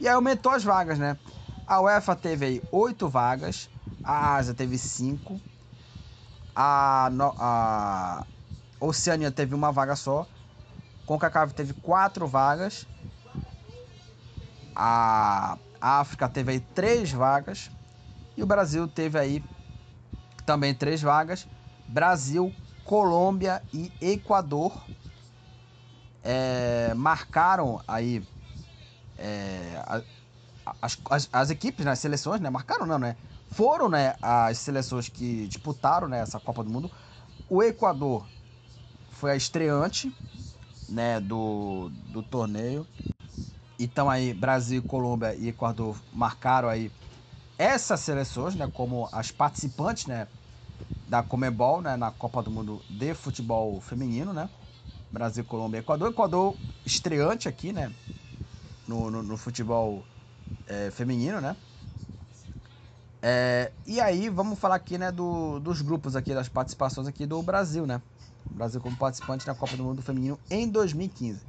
S1: E aí aumentou as vagas, né? A UEFA teve aí oito vagas, a Ásia teve cinco, a, a Oceania teve uma vaga só, CONCACAF teve quatro vagas, a África teve aí três vagas e o Brasil teve aí também três vagas. Brasil Colômbia e Equador é, marcaram aí é, as, as, as, equipes, né, as seleções, né, marcaram não, né, foram né, as seleções que disputaram né, essa Copa do Mundo. O Equador foi a estreante né, do, do torneio. Então aí Brasil, Colômbia e Equador marcaram aí essas seleções, né, como as participantes, né, da Comebol, né, na Copa do Mundo de Futebol Feminino, né? Brasil, Colômbia, Equador. Equador estreante aqui, né? No, no, no futebol é, feminino, né? É, e aí, vamos falar aqui, né, do, dos grupos aqui, das participações aqui do Brasil, né? O Brasil como participante na Copa do Mundo Feminino em 2015.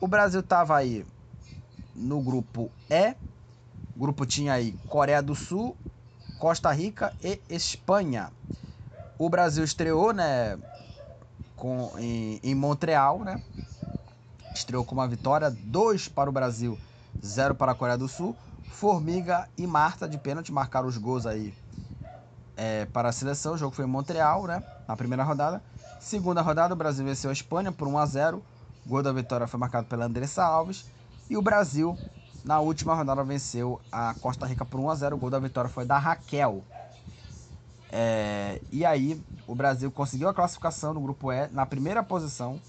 S1: O Brasil tava aí no grupo E. O grupo tinha aí Coreia do Sul, Costa Rica e Espanha. O Brasil estreou, né, com, em, em Montreal, né? Estreou com uma vitória, 2 para o Brasil, 0 para a Coreia do Sul. Formiga e Marta de pênalti marcaram os gols aí é, para a seleção. O jogo foi em Montreal, né? Na primeira rodada. Segunda rodada, o Brasil venceu a Espanha por 1 a 0. O gol da vitória foi marcado pela Andressa Alves. E o Brasil na última rodada venceu a Costa Rica por 1 a 0. O gol da vitória foi da Raquel. É, e aí o Brasil conseguiu a classificação no grupo E na primeira posição,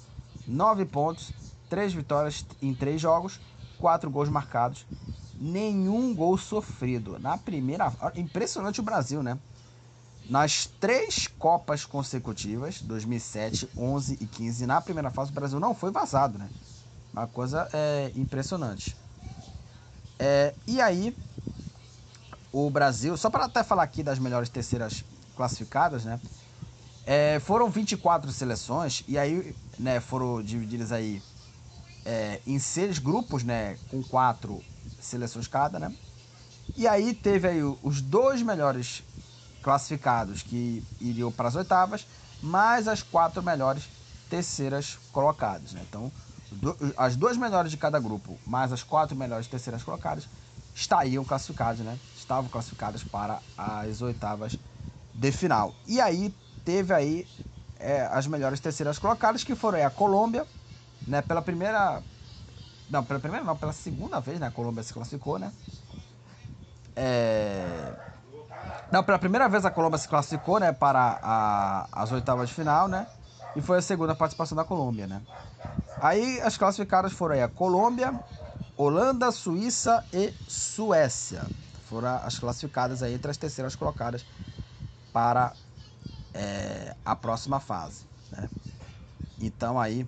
S1: 9 pontos três vitórias em três jogos, quatro gols marcados, nenhum gol sofrido. Na primeira. Impressionante o Brasil, né? Nas três Copas consecutivas, 2007, 11 e 15, na primeira fase, o Brasil não foi vazado, né? Uma coisa é, impressionante. É, e aí, o Brasil, só para até falar aqui das melhores terceiras classificadas, né? É, foram 24 seleções e aí né, foram divididas aí é, em seis grupos, né? Com quatro seleções cada, né? E aí teve aí os dois melhores classificados que iriam para as oitavas, mais as quatro melhores terceiras colocadas, né? Então, do, as duas melhores de cada grupo, mais as quatro melhores terceiras colocadas, estariam classificadas, né? Estavam classificadas para as oitavas de final. E aí teve aí é, as melhores terceiras colocadas, que foram a Colômbia, né? Pela primeira. Não, pela primeira não, pela segunda vez, né? A Colômbia se classificou, né? É... Não, pela primeira vez a Colômbia se classificou, né? Para a, as oitavas de final, né? E foi a segunda participação da Colômbia, né? Aí as classificadas foram aí a Colômbia, Holanda, Suíça e Suécia. Foram as classificadas aí entre as terceiras colocadas para é, a próxima fase. Né? Então aí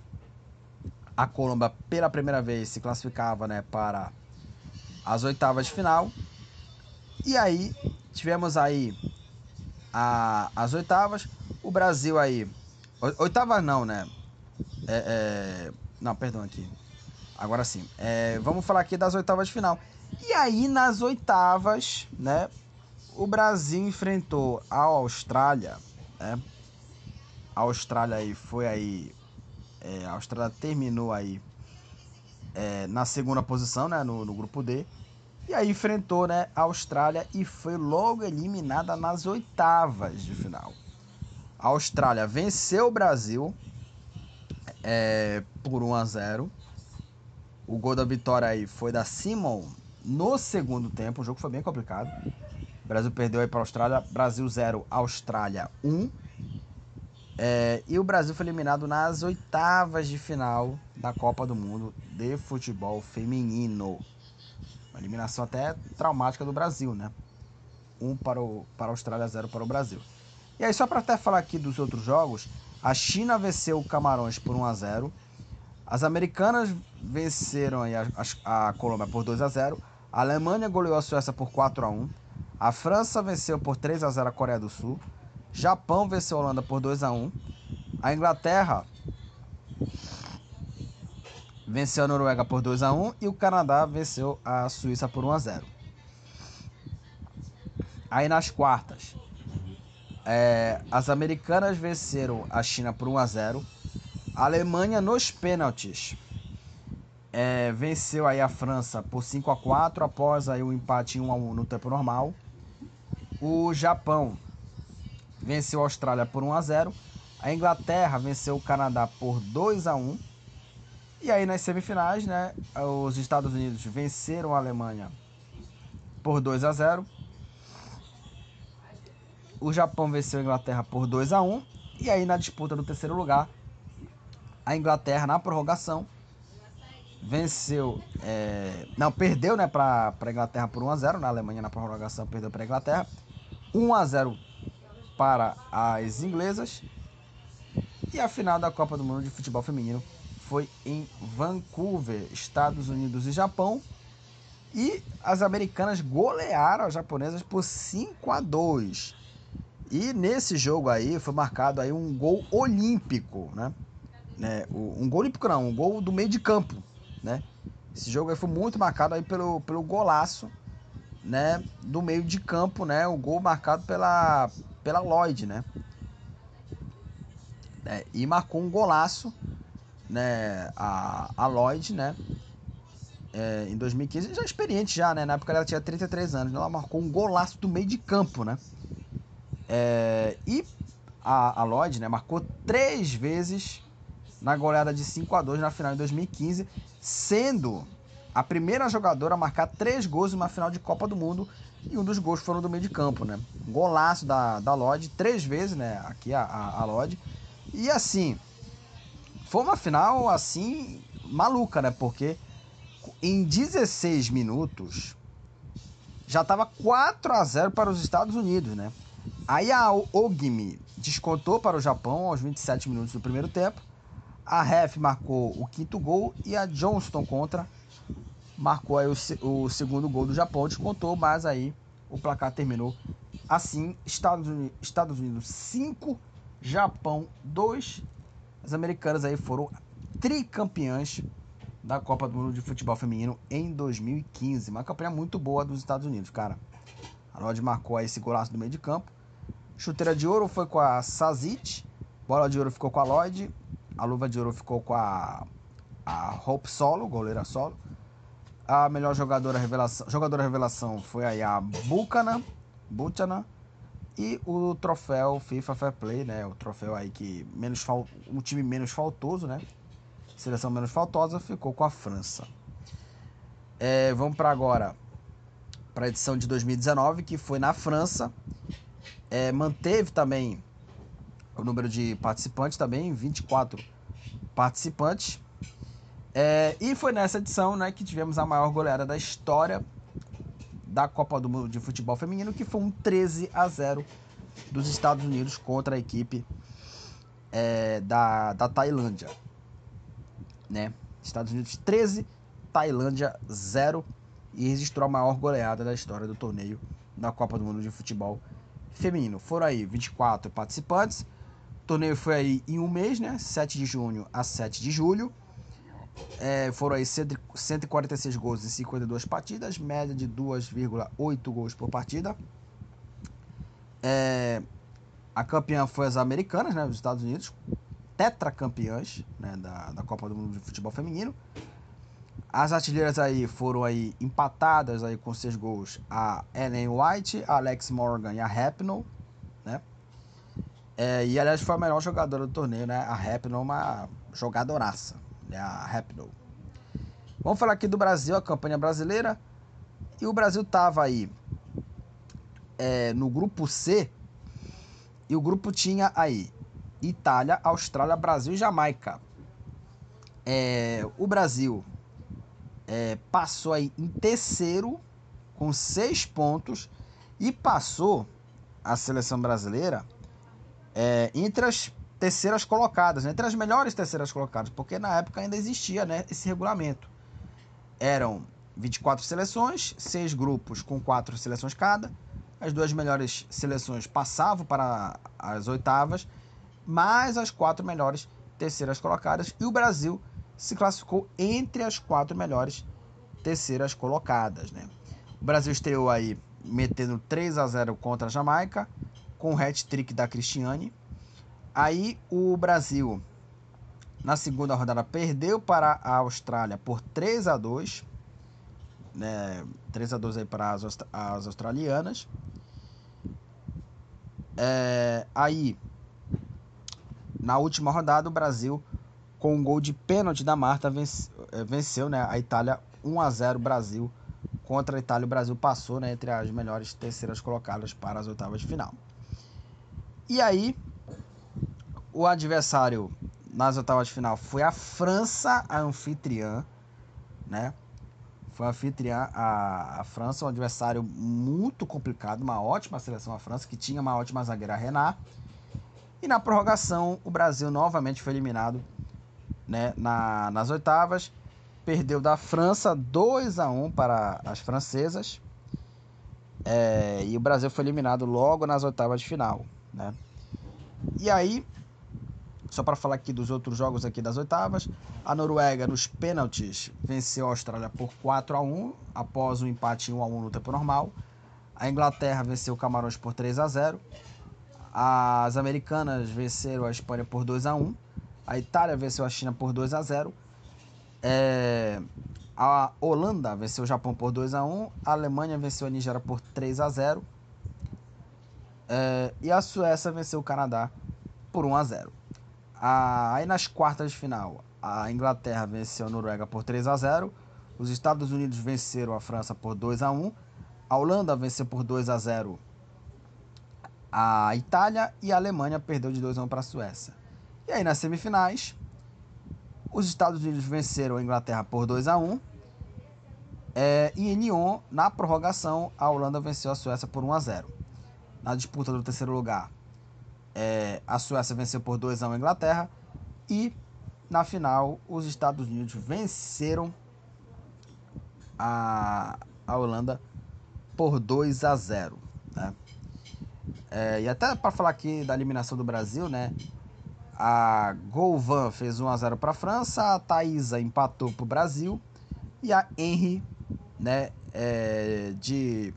S1: a Colômbia pela primeira vez se classificava né, para as oitavas de final. E aí tivemos aí a, as oitavas. O Brasil aí. Oitavas não, né? É, é, não, perdão aqui. Agora sim. É, vamos falar aqui das oitavas de final. E aí, nas oitavas, né? O Brasil enfrentou a Austrália, né? A Austrália aí foi aí. É, a Austrália terminou aí é, na segunda posição, né? No, no, grupo D. E aí enfrentou né, a Austrália e foi logo eliminada nas oitavas de final. A Austrália venceu o Brasil é, por 1 a 0 O gol da vitória aí foi da Simon no segundo tempo. O jogo foi bem complicado. O Brasil perdeu aí para a Austrália. Brasil 0, Austrália 1. É, e o Brasil foi eliminado nas oitavas de final da Copa do Mundo de futebol feminino. Eliminação até traumática do Brasil, né? Um para, o, para a Austrália, zero para o Brasil. E aí, só para até falar aqui dos outros jogos, a China venceu o Camarões por 1 a 0 As americanas venceram a, a, a Colômbia por 2 a 0 A Alemanha goleou a Suécia por 4 a 1 A França venceu por 3 a 0 a Coreia do Sul. Japão venceu a Holanda por 2 a 1 A Inglaterra venceu a Noruega por 2 a 1 e o Canadá venceu a Suíça por 1 a 0. Aí nas quartas, é, as americanas venceram a China por 1 a 0. A Alemanha nos pênaltis é, venceu aí a França por 5 a 4 após aí o empate 1 a 1 no tempo normal. O Japão venceu a Austrália por 1 a 0. A Inglaterra venceu o Canadá por 2 a 1. E aí nas semifinais, né, os Estados Unidos venceram a Alemanha por 2 a 0. O Japão venceu a Inglaterra por 2 a 1 e aí na disputa do terceiro lugar, a Inglaterra na prorrogação venceu, é, não perdeu, né, para a Inglaterra por 1 a 0, na Alemanha na prorrogação perdeu para a Inglaterra, 1 a 0 para as inglesas. E a final da Copa do Mundo de Futebol Feminino foi em Vancouver, Estados Unidos e Japão. E as americanas golearam as japonesas por 5 a 2. E nesse jogo aí foi marcado aí um gol olímpico, né? né? Um gol olímpico não, um gol do meio de campo, né? Esse jogo aí foi muito marcado aí pelo, pelo golaço, né? Do meio de campo, né? O gol marcado pela, pela Lloyd, né? É, e marcou um golaço, né? A, a Lloyd, né? É, em 2015, já experiente já, né? Na época ela tinha 33 anos, né? ela marcou um golaço do meio de campo, né? É, e a, a Lloyd né, marcou três vezes na goleada de 5 a 2 na final de 2015, sendo a primeira jogadora a marcar três gols em uma final de Copa do Mundo e um dos gols foram do meio de campo, né? Golaço da, da Lloyd, três vezes, né? Aqui a, a, a Lloyd. E assim, foi uma final assim maluca, né? Porque em 16 minutos já estava 4 a 0 para os Estados Unidos, né? Aí a Ogmi descontou para o Japão aos 27 minutos do primeiro tempo. A Ref marcou o quinto gol e a Johnston contra marcou aí o, o segundo gol do Japão, descontou, mas aí o placar terminou assim: Estados Unidos, Estados Unidos 5, Japão 2. As americanas aí foram tricampeãs da Copa do Mundo de Futebol Feminino em 2015. Uma campanha muito boa dos Estados Unidos, cara. A Lodge marcou esse golaço do meio de campo. Chuteira de ouro foi com a Sazit. Bola de ouro ficou com a Lloyd. A luva de ouro ficou com a, a Hope Solo, goleira solo. A melhor jogadora revelação, jogadora revelação foi aí a Bucana. E o troféu FIFA Fair Play, né? O troféu aí que menos fal... um time menos faltoso, né? Seleção menos faltosa ficou com a França. É, vamos para agora para a edição de 2019, que foi na França. É, manteve também o número de participantes também, 24 participantes. É, e foi nessa edição né, que tivemos a maior goleada da história da Copa do Mundo de Futebol Feminino, que foi um 13 a 0 dos Estados Unidos contra a equipe é, da, da Tailândia. Né? Estados Unidos 13, Tailândia 0 e registrou a maior goleada da história do torneio da Copa do Mundo de Futebol Feminino. Foram aí 24 participantes. O torneio foi aí em um mês, né? 7 de junho a 7 de julho. É, foram aí 146 gols em 52 partidas, média de 2,8 gols por partida. É, a campeã foi as americanas, né, os Estados Unidos, tetracampeãs né, da, da Copa do Mundo de Futebol Feminino. As artilheiras aí foram aí empatadas aí com seis gols a Ellen White, a Alex Morgan e a Rapinoe, né? É, e aliás foi a melhor jogadora do torneio, né? A Rapinoe uma jogadoraça né, a Rapinoe. Vamos falar aqui do Brasil, a campanha brasileira. E o Brasil tava aí é, no grupo C. E o grupo tinha aí Itália, Austrália, Brasil e Jamaica. É, o Brasil é, passou aí em terceiro com seis pontos e passou a seleção brasileira é, entre as terceiras colocadas, né? entre as melhores terceiras colocadas, porque na época ainda existia né, esse regulamento. Eram 24 seleções, seis grupos com quatro seleções cada. As duas melhores seleções passavam para as oitavas, mais as quatro melhores terceiras colocadas. E o Brasil se classificou entre as quatro melhores terceiras colocadas. Né? O Brasil estreou aí metendo 3 a 0 contra a Jamaica, com o hat-trick da Cristiane. Aí o Brasil, na segunda rodada, perdeu para a Austrália por 3 a 2 né, 3 a 2 aí para as, as australianas. É, aí, na última rodada, o Brasil, com um gol de pênalti da Marta, venceu, é, venceu né, a Itália 1 a 0 Brasil contra a Itália. O Brasil passou né, entre as melhores terceiras colocadas para as oitavas de final. E aí, o adversário nas oitavas de final foi a França, a anfitriã, né? Foi a anfitriã, a, a França, um adversário muito complicado, uma ótima seleção a França, que tinha uma ótima zagueira Renat. E na prorrogação, o Brasil novamente foi eliminado né, na, nas oitavas. Perdeu da França 2 a 1 para as francesas. É, e o Brasil foi eliminado logo nas oitavas de final. Né? E aí, só para falar aqui dos outros jogos aqui das oitavas, a Noruega nos pênaltis venceu a Austrália por 4 a 1 após um empate em 1 a 1 no tempo normal. A Inglaterra venceu o Camarões por 3 a 0. As americanas venceram a Espanha por 2 a 1. A Itália venceu a China por 2 a 0. É... A Holanda venceu o Japão por 2 a 1. A Alemanha venceu a Nigéria por 3 a 0. É... E a Suécia venceu o Canadá por 1 a 0. Ah, aí nas quartas de final, a Inglaterra venceu a Noruega por 3 a 0. Os Estados Unidos venceram a França por 2 a 1. A Holanda venceu por 2 a 0 a Itália e a Alemanha perdeu de 2 a 1 para a Suécia. E aí nas semifinais, Os Estados Unidos venceram a Inglaterra por 2 a 1 é, e em Lyon, na prorrogação, a Holanda venceu a Suécia por 1 a 0 Na disputa do terceiro lugar, é, a Suécia venceu por 2 a 1 a Inglaterra e na final os Estados Unidos venceram a, a Holanda por 2 a 0 né? É, e até para falar aqui da eliminação do Brasil, né? A Golvan fez 1 a 0 para a França, a Thaisa empatou para o Brasil e a Henry, né, é, de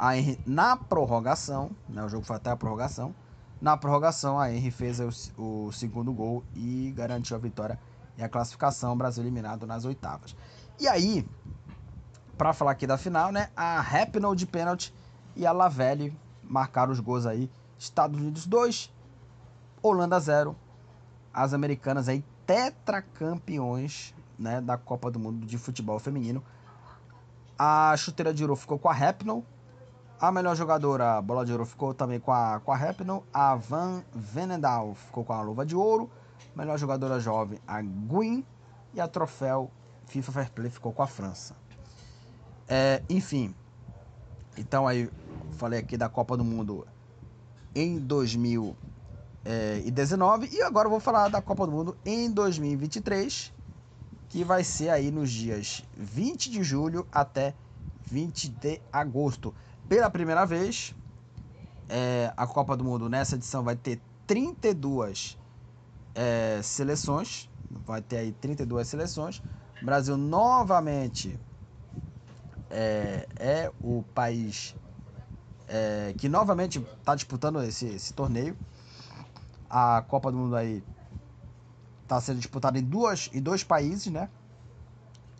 S1: Henry, na prorrogação, né, o jogo foi até a prorrogação. Na prorrogação, a Henry fez o, o segundo gol e garantiu a vitória e a classificação. O Brasil eliminado nas oitavas. E aí, para falar aqui da final, né, a Rapinoe de pênalti e a Lavelle marcaram os gols aí. Estados Unidos 2, Holanda 0. As americanas aí tetracampeões né, da Copa do Mundo de Futebol Feminino. A chuteira de ouro ficou com a Rapinoe. A melhor jogadora, bola de ouro, ficou também com a, com a Rapinoe. A Van Venendal ficou com a luva de ouro. Melhor jogadora jovem, a Gwyn. E a troféu FIFA Fair Play ficou com a França. É, enfim, então aí falei aqui da Copa do Mundo em 2019 e agora vou falar da Copa do Mundo em 2023, que vai ser aí nos dias 20 de julho até 20 de agosto. Pela primeira vez, é, a Copa do Mundo nessa edição vai ter 32 é, seleções, vai ter aí 32 seleções. O Brasil novamente é, é o país é, que novamente está disputando esse, esse torneio. A Copa do Mundo aí está sendo disputada em, duas, em dois países, né?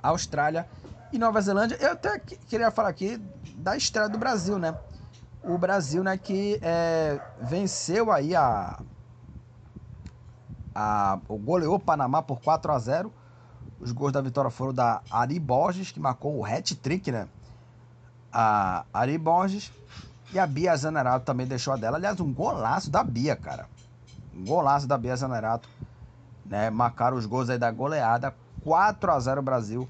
S1: Austrália e Nova Zelândia. Eu até queria falar aqui da estreia do Brasil, né? O Brasil, né, que é, venceu aí a, a o goleou o Panamá por 4 a 0 os gols da vitória foram da Ari Borges, que marcou o hat-trick, né? A Ari Borges. E a Bia Zanerato também deixou a dela. Aliás, um golaço da Bia, cara. Um golaço da Bia Zanerato. Né? Marcaram os gols aí da goleada. 4 a 0 Brasil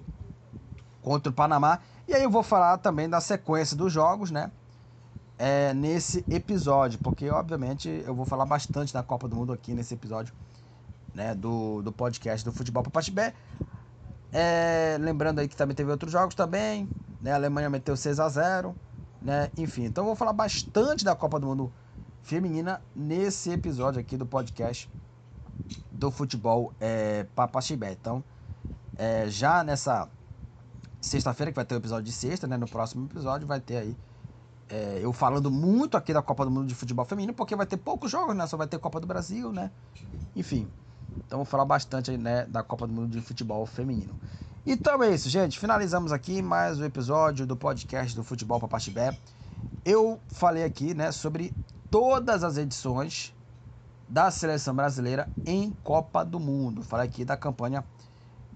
S1: contra o Panamá. E aí eu vou falar também da sequência dos jogos, né? É, nesse episódio, porque obviamente eu vou falar bastante da Copa do Mundo aqui nesse episódio né, do, do podcast do Futebol para Patibé. É, lembrando aí que também teve outros jogos também, né? A Alemanha meteu 6 a 0 né? Enfim, então eu vou falar bastante da Copa do Mundo feminina nesse episódio aqui do podcast do futebol é, Papaxibé. Então, é, já nessa sexta-feira, que vai ter o episódio de sexta, né? No próximo episódio vai ter aí é, eu falando muito aqui da Copa do Mundo de Futebol Feminino, porque vai ter poucos jogos, né? Só vai ter Copa do Brasil, né? Enfim, então vou falar bastante aí, né, da Copa do Mundo de Futebol Feminino. Então é isso, gente. Finalizamos aqui mais um episódio do podcast do Futebol Papatibé. Eu falei aqui, né, sobre todas as edições da seleção brasileira em Copa do Mundo. Falei aqui da campanha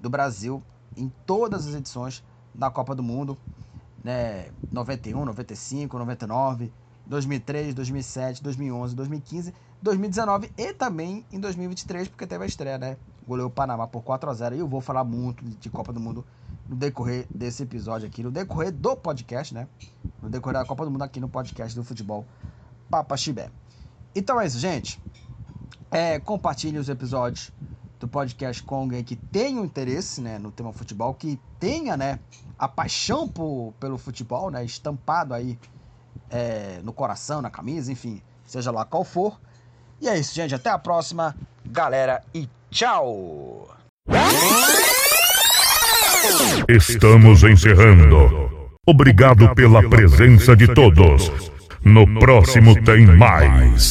S1: do Brasil em todas as edições da Copa do Mundo, né, 91, 95, 99, 2003, 2007, 2011, 2015 2019 e também em 2023, porque teve a estreia, né? Goleou o Panamá por 4 a 0 E eu vou falar muito de Copa do Mundo no decorrer desse episódio aqui, no decorrer do podcast, né? No decorrer da Copa do Mundo aqui no podcast do futebol Papa Chibé. Então é isso, gente. É, compartilhe os episódios do podcast alguém que tenha um interesse né, no tema futebol, que tenha né, a paixão por, pelo futebol, né, estampado aí é, no coração, na camisa, enfim, seja lá qual for. E é isso, gente. Até a próxima, galera, e tchau!
S2: Estamos encerrando. Obrigado pela presença de todos. No próximo tem mais.